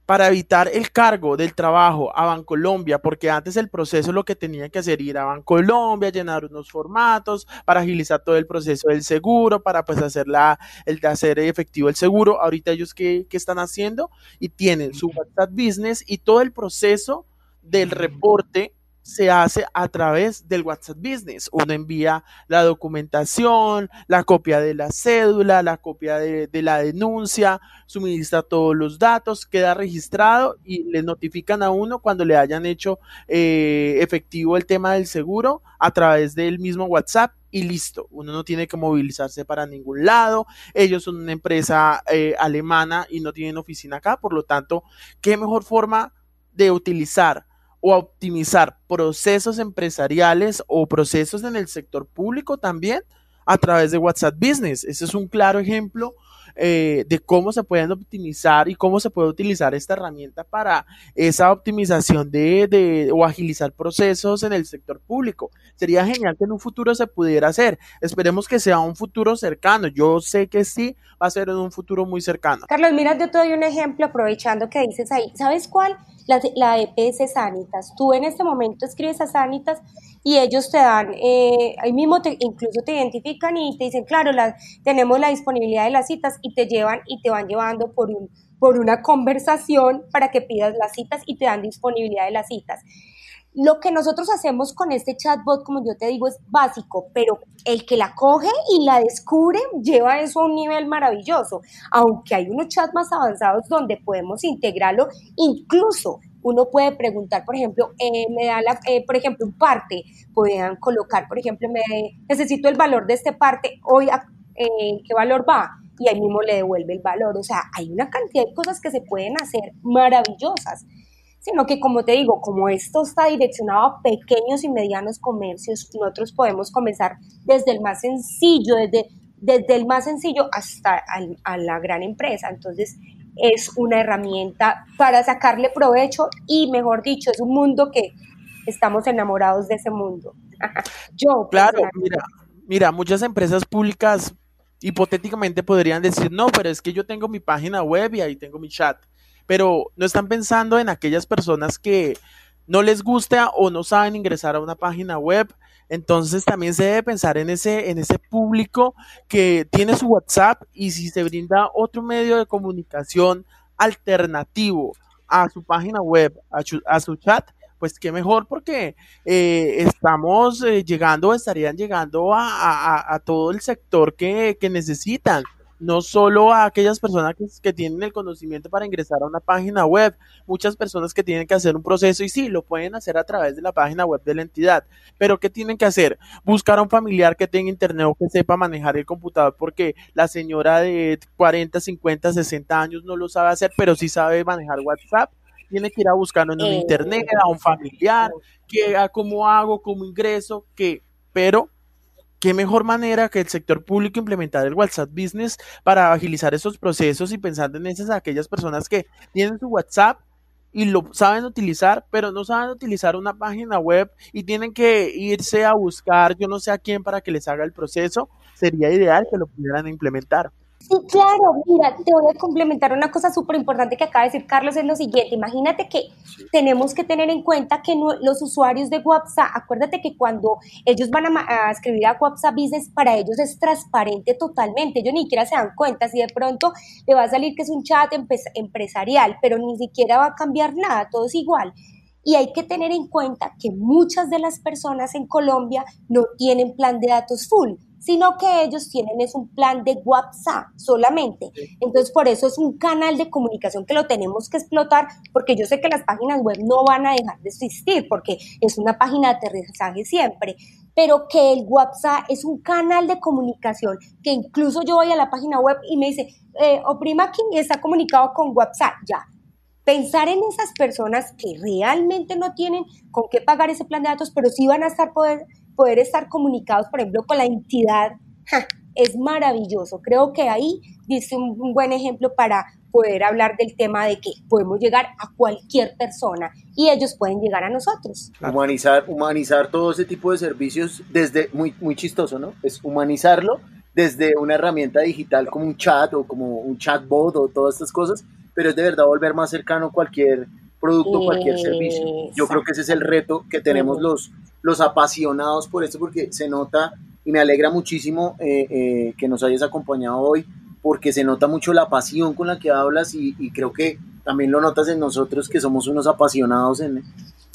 para evitar el cargo del trabajo a Bancolombia, porque antes el proceso lo que tenía que hacer ir a Bancolombia, llenar unos formatos para agilizar todo el proceso del seguro, para pues hacer la, el de hacer efectivo el seguro. Ahorita ellos qué, qué están haciendo y tienen su WhatsApp Business y todo el proceso del reporte se hace a través del WhatsApp Business. Uno envía la documentación, la copia de la cédula, la copia de, la denuncia, suministra todos los datos, queda registrado y le notifican a uno cuando le hayan hecho eh, efectivo el tema del seguro a través del mismo WhatsApp y listo. Uno no tiene que movilizarse para ningún lado. Ellos son una empresa eh, alemana y no tienen oficina acá. Por lo tanto, ¿qué mejor forma de utilizar? O optimizar procesos empresariales o procesos en el sector público también a través de WhatsApp Business. Ese es un claro ejemplo eh, de cómo se pueden optimizar y cómo se puede utilizar esta herramienta para esa optimización de, de, o agilizar procesos en el sector público. Sería genial que en un futuro se pudiera hacer. Esperemos que sea un futuro cercano. Yo sé que sí va a ser en un futuro muy cercano. Carlos, mira, yo te doy un ejemplo aprovechando que dices ahí. ¿Sabes cuál? La, la EPS Sanitas. Tú en este momento escribes a Sanitas y ellos te dan, eh, ahí mismo te, incluso te identifican y te dicen, claro, la, tenemos la disponibilidad de las citas y te llevan y te van llevando por, un, por una conversación para que pidas las citas y te dan disponibilidad de las citas. Lo que nosotros hacemos con este chatbot, como yo te digo, es básico, pero el que la coge y la descubre lleva eso a un nivel maravilloso, aunque hay unos chats más avanzados donde podemos integrarlo incluso uno puede preguntar, por ejemplo, eh, me da, la, eh, por ejemplo, un parte, podrían colocar, por ejemplo, me necesito el valor de este parte, hoy, eh, ¿qué valor va? Y ahí mismo le devuelve el valor. O sea, hay una cantidad de cosas que se pueden hacer maravillosas sino que como te digo, como esto está direccionado a pequeños y medianos comercios, nosotros podemos comenzar desde el más sencillo, desde, desde el más sencillo hasta a la gran empresa. Entonces, es una herramienta para sacarle provecho y, mejor dicho, es un mundo que estamos enamorados de ese mundo. Yo. Claro, mira, mira, muchas empresas públicas hipotéticamente podrían decir, no, pero es que yo tengo mi página web y ahí tengo mi chat. Pero no están pensando en aquellas personas que no les gusta o no saben ingresar a una página web. Entonces también se debe pensar en ese, en ese público que tiene su WhatsApp y si se brinda otro medio de comunicación alternativo a su página web, a, su chat, pues qué mejor porque eh, estamos eh, llegando, estarían llegando a, todo el sector que, que necesitan no solo a aquellas personas que, tienen el conocimiento para ingresar a una página web, muchas personas que tienen que hacer un proceso y sí, lo pueden hacer a través de la página web de la entidad, pero ¿qué tienen que hacer? Buscar a un familiar que tenga internet o que sepa manejar el computador porque la señora de 40, 50, 60 años no lo sabe hacer, pero sí sabe manejar WhatsApp. Tiene que ir a buscarlo en un eh, internet, a un familiar, que a cómo hago, cómo ingreso, que, pero qué mejor manera que el sector público implementar el WhatsApp Business para agilizar esos procesos y pensando en esas aquellas personas que tienen su WhatsApp y lo saben utilizar, pero no saben utilizar una página web y tienen que irse a buscar yo no sé a quién para que les haga el proceso, sería ideal que lo pudieran implementar. Sí, claro, mira, te voy a complementar una cosa súper importante que acaba de decir Carlos, es lo siguiente, imagínate que tenemos que tener en cuenta que los usuarios de WhatsApp, acuérdate que cuando ellos van a, escribir a WhatsApp Business, para ellos es transparente totalmente, ellos ni siquiera se dan cuenta, si de pronto le va a salir que es un chat empresarial, pero ni siquiera va a cambiar nada, todo es igual. Y hay que tener en cuenta que muchas de las personas en Colombia no tienen plan de datos full sino que ellos tienen es un plan de WhatsApp solamente. Entonces, por eso es un canal de comunicación que lo tenemos que explotar, porque yo sé que las páginas web no van a dejar de existir, porque es una página de aterrizaje siempre, pero que el WhatsApp es un canal de comunicación, que incluso yo voy a la página web y me dice, eh, oprima aquí está comunicado con WhatsApp, ya. Pensar en esas personas que realmente no tienen con qué pagar ese plan de datos, pero sí van a estar poder poder estar comunicados, por ejemplo, con la entidad, es maravilloso. Creo que ahí dice un, buen ejemplo para poder hablar del tema de que podemos llegar a cualquier persona y ellos pueden llegar a nosotros. Humanizar, humanizar todo ese tipo de servicios desde, muy, muy chistoso, ¿no? Es humanizarlo desde una herramienta digital como un chat o como un chatbot o todas estas cosas, pero es de verdad volver más cercano cualquier producto, cualquier servicio. Yo creo que ese es el reto que tenemos los, los apasionados por esto, porque se nota y me alegra muchísimo eh, eh, que nos hayas acompañado hoy, porque se nota mucho la pasión con la que hablas y, creo que también lo notas en nosotros que somos unos apasionados en,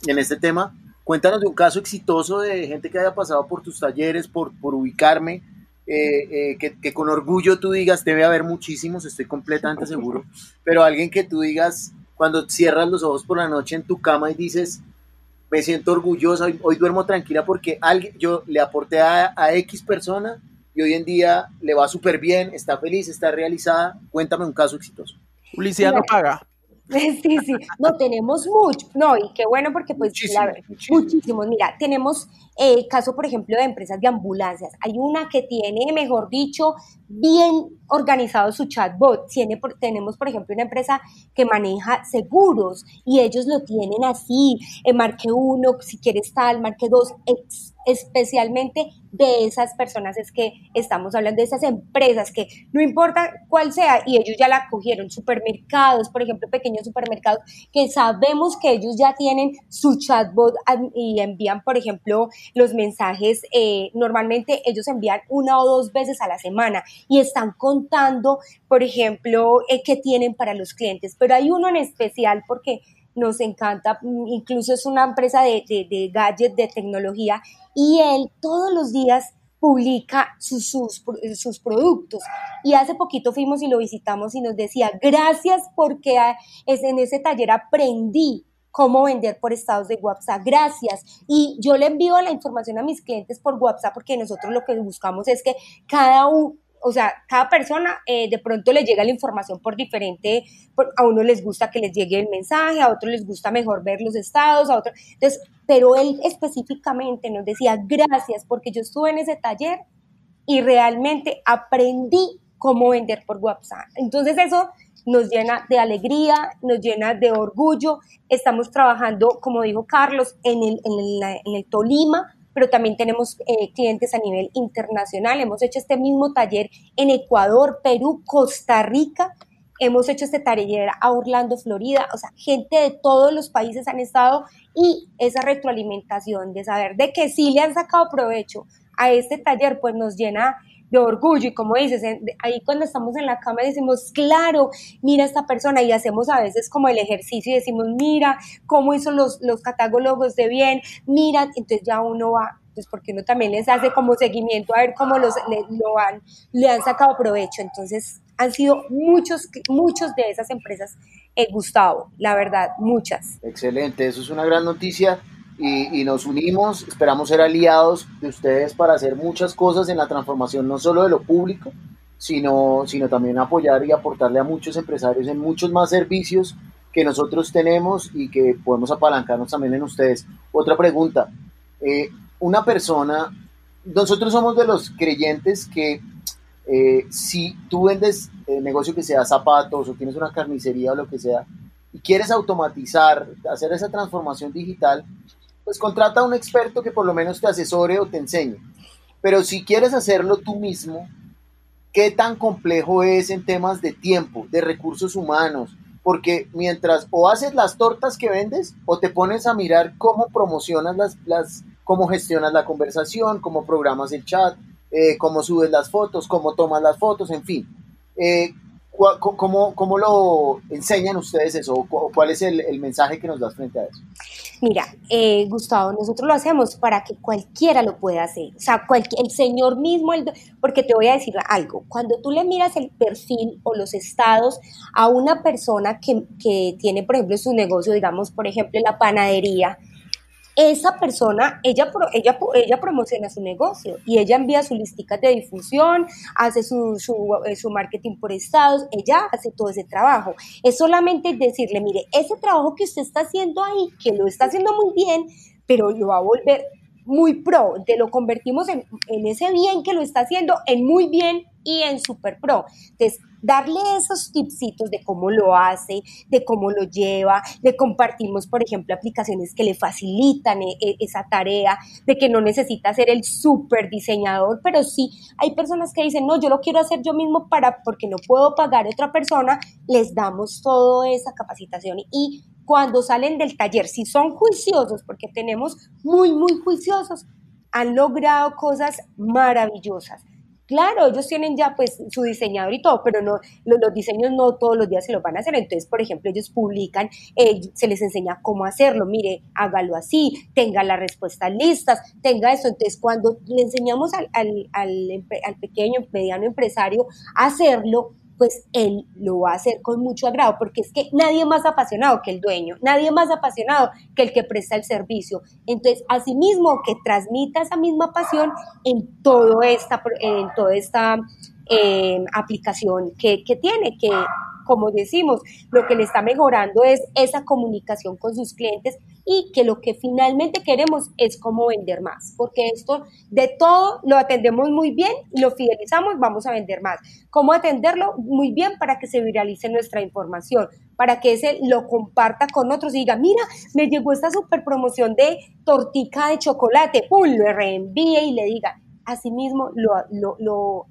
en este tema. Cuéntanos de un caso exitoso de gente que haya pasado por tus talleres, por, por ubicarme, eh, que, que, con orgullo tú digas, debe haber muchísimos, estoy completamente seguro, pero alguien que tú digas, cuando cierras los ojos por la noche en tu cama y dices, me siento orgullosa, hoy, duermo tranquila porque alguien, yo le aporté a, X persona y hoy en día le va súper bien, está feliz, está realizada. Cuéntame un caso exitoso. Publicidad no paga. Sí, sí, no tenemos mucho, no, y qué bueno porque pues muchísimos. Mira, tenemos el caso, por ejemplo, de empresas de ambulancias. Hay una que tiene, mejor dicho, bien organizado su chatbot. Tiene, tenemos, por ejemplo, una empresa que maneja seguros y ellos lo tienen así, en marque 1, si quieres tal, marque 2, especialmente de esas personas es que estamos hablando de esas empresas que no importa cuál sea y ellos ya la cogieron, supermercados, por ejemplo, pequeños supermercados que sabemos que ellos ya tienen su chatbot y envían, por ejemplo, los mensajes, eh, normalmente ellos envían una o dos veces a la semana y están contando, por ejemplo, eh, qué tienen para los clientes, pero hay uno en especial porque nos encanta, mm, incluso es una empresa de, de, de gadgets, de tecnología, y él todos los días publica sus, sus, productos. Y hace poquito fuimos y lo visitamos y nos decía, gracias porque en ese taller aprendí cómo vender por estados de WhatsApp. Gracias. Y yo le envío la información a mis clientes por WhatsApp porque nosotros lo que buscamos es que cada o sea, cada persona eh, de pronto le llega la información por diferente, a uno les gusta que les llegue el mensaje, a otros les gusta mejor ver los estados, a otros, entonces, pero él específicamente nos decía, gracias, porque yo estuve en ese taller y realmente aprendí cómo vender por WhatsApp. Entonces eso nos llena de alegría, nos llena de orgullo. Estamos trabajando, como dijo Carlos, en el, en el, Tolima, pero también tenemos eh, clientes a nivel internacional. Hemos hecho este mismo taller en Ecuador, Perú, Costa Rica. Hemos hecho este taller a Orlando, Florida. O sea, gente de todos los países han estado y esa retroalimentación de saber de que sí le han sacado provecho a este taller, pues nos llena de orgullo y como dices, ahí cuando estamos en la cama decimos, claro, mira esta persona y hacemos a veces como el ejercicio y decimos, mira cómo hizo los, los catálogos de bien, mira, entonces ya uno va, pues porque uno también les hace como seguimiento a ver cómo los, le, lo han, le han sacado provecho, entonces han sido muchos, muchos de esas empresas, eh, Gustavo, la verdad, muchas. Excelente, eso es una gran noticia y, nos unimos, esperamos ser aliados de ustedes para hacer muchas cosas en la transformación, no solo de lo público, sino, sino también apoyar y aportarle a muchos empresarios en muchos más servicios que nosotros tenemos y que podemos apalancarnos también en ustedes. Otra pregunta, eh, una persona, nosotros somos de los creyentes que eh, si tú vendes eh, negocio que sea zapatos o tienes una carnicería o lo que sea, y quieres automatizar, hacer esa transformación digital, pues contrata a un experto que por lo menos te asesore o te enseñe. Pero si quieres hacerlo tú mismo, ¿qué tan complejo es en temas de tiempo, de recursos humanos? Porque mientras o haces las tortas que vendes o te pones a mirar cómo promocionas las, las cómo gestionas la conversación, cómo programas el chat, eh, cómo subes las fotos, cómo tomas las fotos, en fin. Eh, ¿Cómo, ¿Cómo, lo enseñan ustedes eso? ¿Cuál es el, mensaje que nos das frente a eso? Mira, eh, Gustavo, nosotros lo hacemos para que cualquiera lo pueda hacer. O sea, el Señor mismo, el, porque te voy a decir algo, cuando tú le miras el perfil o los estados a una persona que, que tiene, por ejemplo, su negocio, digamos, por ejemplo, la panadería, esa persona, ella, ella, ella promociona su negocio y ella envía su listica de difusión, hace su, eh, su, marketing por estados, ella hace todo ese trabajo. Es solamente decirle, mire, ese trabajo que usted está haciendo ahí, que lo está haciendo muy bien, pero lo va a volver muy pro, te lo convertimos en, en ese bien que lo está haciendo en muy bien y en super pro. Entonces, darle esos tipsitos de cómo lo hace, de cómo lo lleva, le compartimos, por ejemplo, aplicaciones que le facilitan e, esa tarea, de que no necesita ser el super diseñador, pero sí hay personas que dicen, no, yo lo quiero hacer yo mismo para, porque no puedo pagar a otra persona, les damos toda esa capacitación y cuando salen del taller, si son juiciosos, porque tenemos muy, muy juiciosos, han logrado cosas maravillosas. Claro, ellos tienen ya pues su diseñador y todo, pero no los, diseños no todos los días se los van a hacer. Entonces, por ejemplo, ellos publican, eh, se les enseña cómo hacerlo. Mire, hágalo así, tenga las respuestas listas, tenga eso. Entonces, cuando le enseñamos al, al, al, al pequeño, mediano empresario a hacerlo, pues él lo va a hacer con mucho agrado, porque es que nadie más apasionado que el dueño, nadie más apasionado que el que presta el servicio. Entonces, asimismo, que transmita esa misma pasión en, todo esta, en toda esta eh, aplicación que, que tiene, que como decimos, lo que le está mejorando es esa comunicación con sus clientes y que lo que finalmente queremos es cómo vender más, porque esto de todo lo atendemos muy bien y lo fidelizamos, vamos a vender más. ¿Cómo atenderlo? Muy bien para que se viralice nuestra información, para que ese lo comparta con otros y diga, mira, me llegó esta super promoción de tortica de chocolate, ¡pum! Lo reenvíe y le diga, asimismo lo, lo, lo,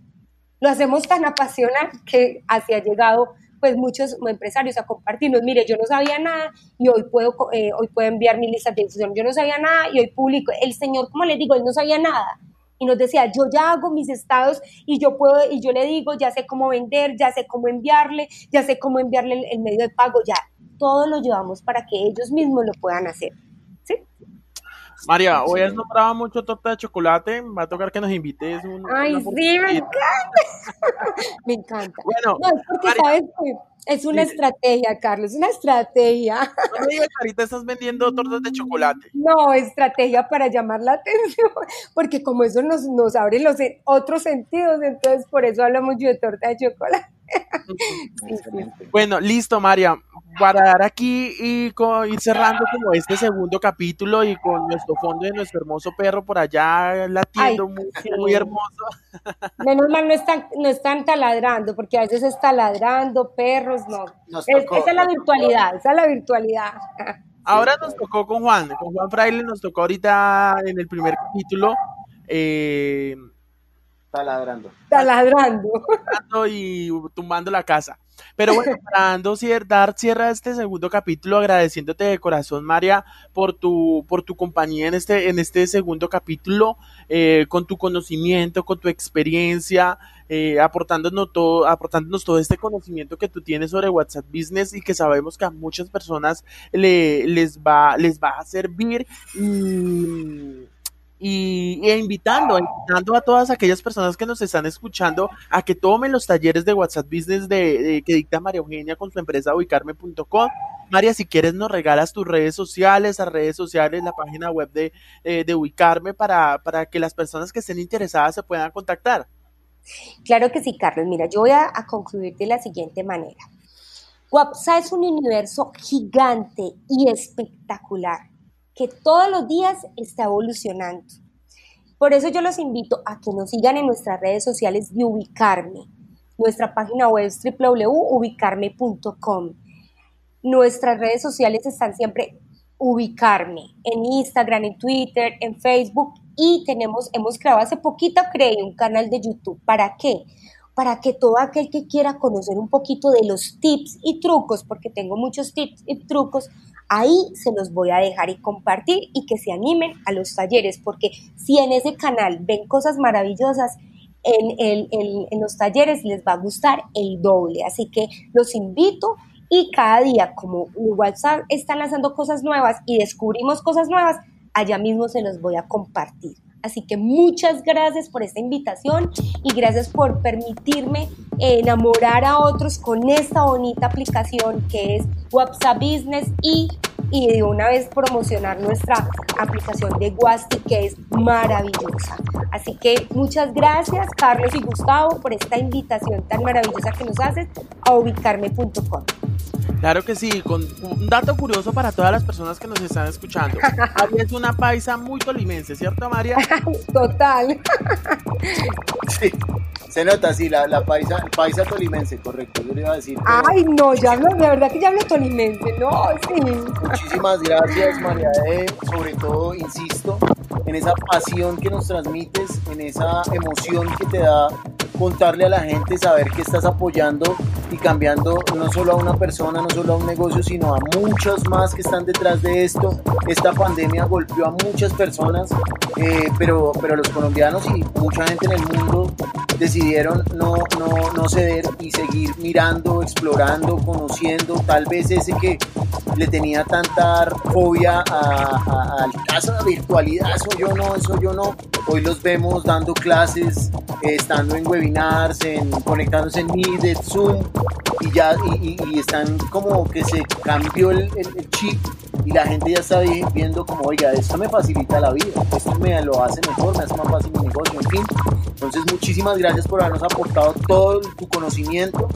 lo hacemos tan apasionante que así ha llegado pues muchos empresarios a compartirnos, mire, yo no sabía nada y hoy puedo, eh, hoy puedo enviar mi lista de difusión, yo no sabía nada y hoy publico. El señor, como le digo, él no sabía nada y nos decía, yo ya hago mis estados y yo puedo, y yo le digo, ya sé cómo vender, ya sé cómo enviarle, ya sé cómo enviarle el medio de pago, ya todo lo llevamos para que ellos mismos lo puedan hacer. María, hoy has nombrado mucho torta de chocolate. Va a tocar que nos invites. Un, Ay, sí, me encanta. me encanta. Bueno, no, es porque sabes que es una estrategia, Carlos, una estrategia. No me digas ahorita estás vendiendo tortas de chocolate. No, estrategia para llamar la atención, porque como eso nos, nos abre los otros sentidos, entonces por eso hablamos yo de torta de chocolate. Bueno, listo, María. Para dar aquí y ir cerrando como este segundo capítulo y con nuestro fondo de nuestro hermoso perro por allá latiendo muy, hermoso. Menos mal no están, no están taladrando, porque a veces está ladrando, perros, no. esa es la virtualidad, esa es la virtualidad. Ahora nos tocó con Juan, con Juan Fraile nos tocó ahorita en el primer capítulo. Eh, Taladrando. Taladrando. Y tumbando la casa. Pero bueno, para dando, dar cierre a este segundo capítulo, agradeciéndote de corazón, María, por tu, por tu compañía en este, en este segundo capítulo, eh, con tu conocimiento, con tu experiencia, eh, aportándonos, todo, aportándonos todo este conocimiento que tú tienes sobre WhatsApp Business y que sabemos que a muchas personas le, les, va, les va a servir. Y, y, e invitando, invitando a todas aquellas personas que nos están escuchando a que tomen los talleres de WhatsApp Business de, que dicta María Eugenia con su empresa ubicarme.com. María, si quieres nos regalas tus redes sociales, las redes sociales, la página web de, eh, de Ubicarme para, para que las personas que estén interesadas se puedan contactar. Claro que sí, Carlos. Mira, yo voy a, concluir de la siguiente manera. WhatsApp es un universo gigante y espectacular que todos los días está evolucionando. Por eso yo los invito a que nos sigan en nuestras redes sociales de Ubicarme. Nuestra página web es www.ubicarme.com. Nuestras redes sociales están siempre Ubicarme en Instagram, en Twitter, en Facebook y tenemos, hemos creado hace poquito, creé un canal de YouTube. ¿Para qué? Para que todo aquel que quiera conocer un poquito de los tips y trucos, porque tengo muchos tips y trucos, Ahí se los voy a dejar y compartir y que se animen a los talleres, porque si en ese canal ven cosas maravillosas, en, en los talleres les va a gustar el doble. Así que los invito y cada día, como WhatsApp está lanzando cosas nuevas y descubrimos cosas nuevas, allá mismo se los voy a compartir. Así que muchas gracias por esta invitación y gracias por permitirme enamorar a otros con esta bonita aplicación que es WhatsApp Business y, y de una vez promocionar nuestra aplicación de Guasti que es maravillosa. Así que muchas gracias Carlos y Gustavo por esta invitación tan maravillosa que nos haces a ubicarme.com. Claro que sí, con un dato curioso para todas las personas que nos están escuchando. María es una paisa muy tolimense, ¿cierto, María? Total. Sí, se nota, sí, la, la paisa, paisa tolimense, correcto, yo le iba a decir. Ay, no, ya hablo, de verdad que ya hablo tolimense, no, sí. Muchísimas gracias, María E. Sobre todo, insisto, en esa pasión que nos transmites, en esa emoción que te da contarle a la gente, saber que estás apoyando y cambiando no solo a una persona, no solo a un negocio, sino a muchos más que están detrás de esto. Esta pandemia golpeó a muchas personas, eh, pero, pero los colombianos y mucha gente en el mundo decidieron no, no, no ceder y seguir mirando, explorando, conociendo, tal vez ese que le tenía tanta fobia al caso de la virtualidad, eso yo no, eso yo no. Hoy los vemos dando clases, eh, estando en webinars, en, conectándose en Meet, Zoom, y ya y, están como que se cambió el, chip y la gente ya está viendo como, oiga, esto me facilita la vida, esto me lo hace mejor, me hace más fácil mi negocio, en fin. Entonces, muchísimas gracias por habernos aportado todo tu conocimiento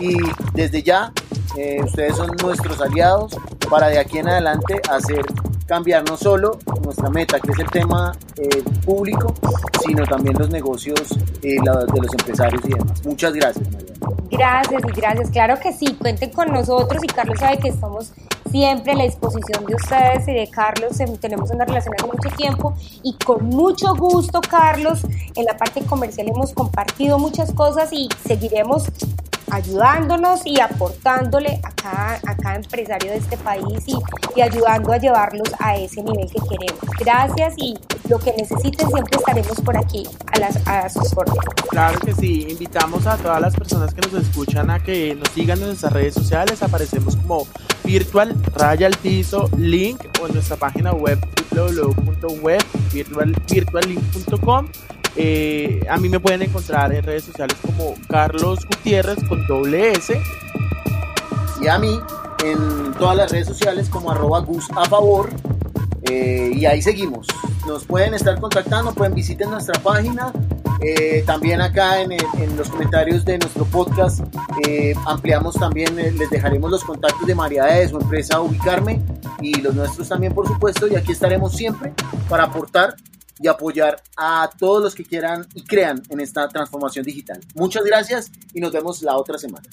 y desde ya eh, ustedes son nuestros aliados para de aquí en adelante hacer cambiar no solo nuestra meta, que es el tema eh, público, sino también los negocios eh, de los empresarios y demás. Muchas gracias, María. Gracias y gracias. Claro que sí, cuenten con nosotros y Carlos sabe que estamos siempre a la disposición de ustedes y de Carlos. Em, tenemos una relación hace mucho tiempo y con mucho gusto, Carlos, en la parte comercial hemos compartido muchas cosas y seguiremos ayudándonos y aportándole a cada, a cada empresario de este país y, y, ayudando a llevarlos a ese nivel que queremos. Gracias y lo que necesiten siempre estaremos por aquí a, las, a sus órdenes. Claro que sí, invitamos a todas las personas que nos escuchan a que nos sigan en nuestras redes sociales, aparecemos como virtual raya al link o en nuestra página web www.web virtuallink.com eh, a mí me pueden encontrar en redes sociales como Carlos Gutiérrez con doble S. Y a mí en todas las redes sociales como arroba Gus a favor. Eh, y ahí seguimos. Nos pueden estar contactando, pueden visiten nuestra página Eh, también acá en, los comentarios de nuestro podcast ampliamos también, les dejaremos los contactos de María de su empresa Ubicarme y los nuestros también por supuesto y aquí estaremos siempre para aportar y apoyar a todos los que quieran y crean en esta transformación digital. Muchas gracias y nos vemos la otra semana.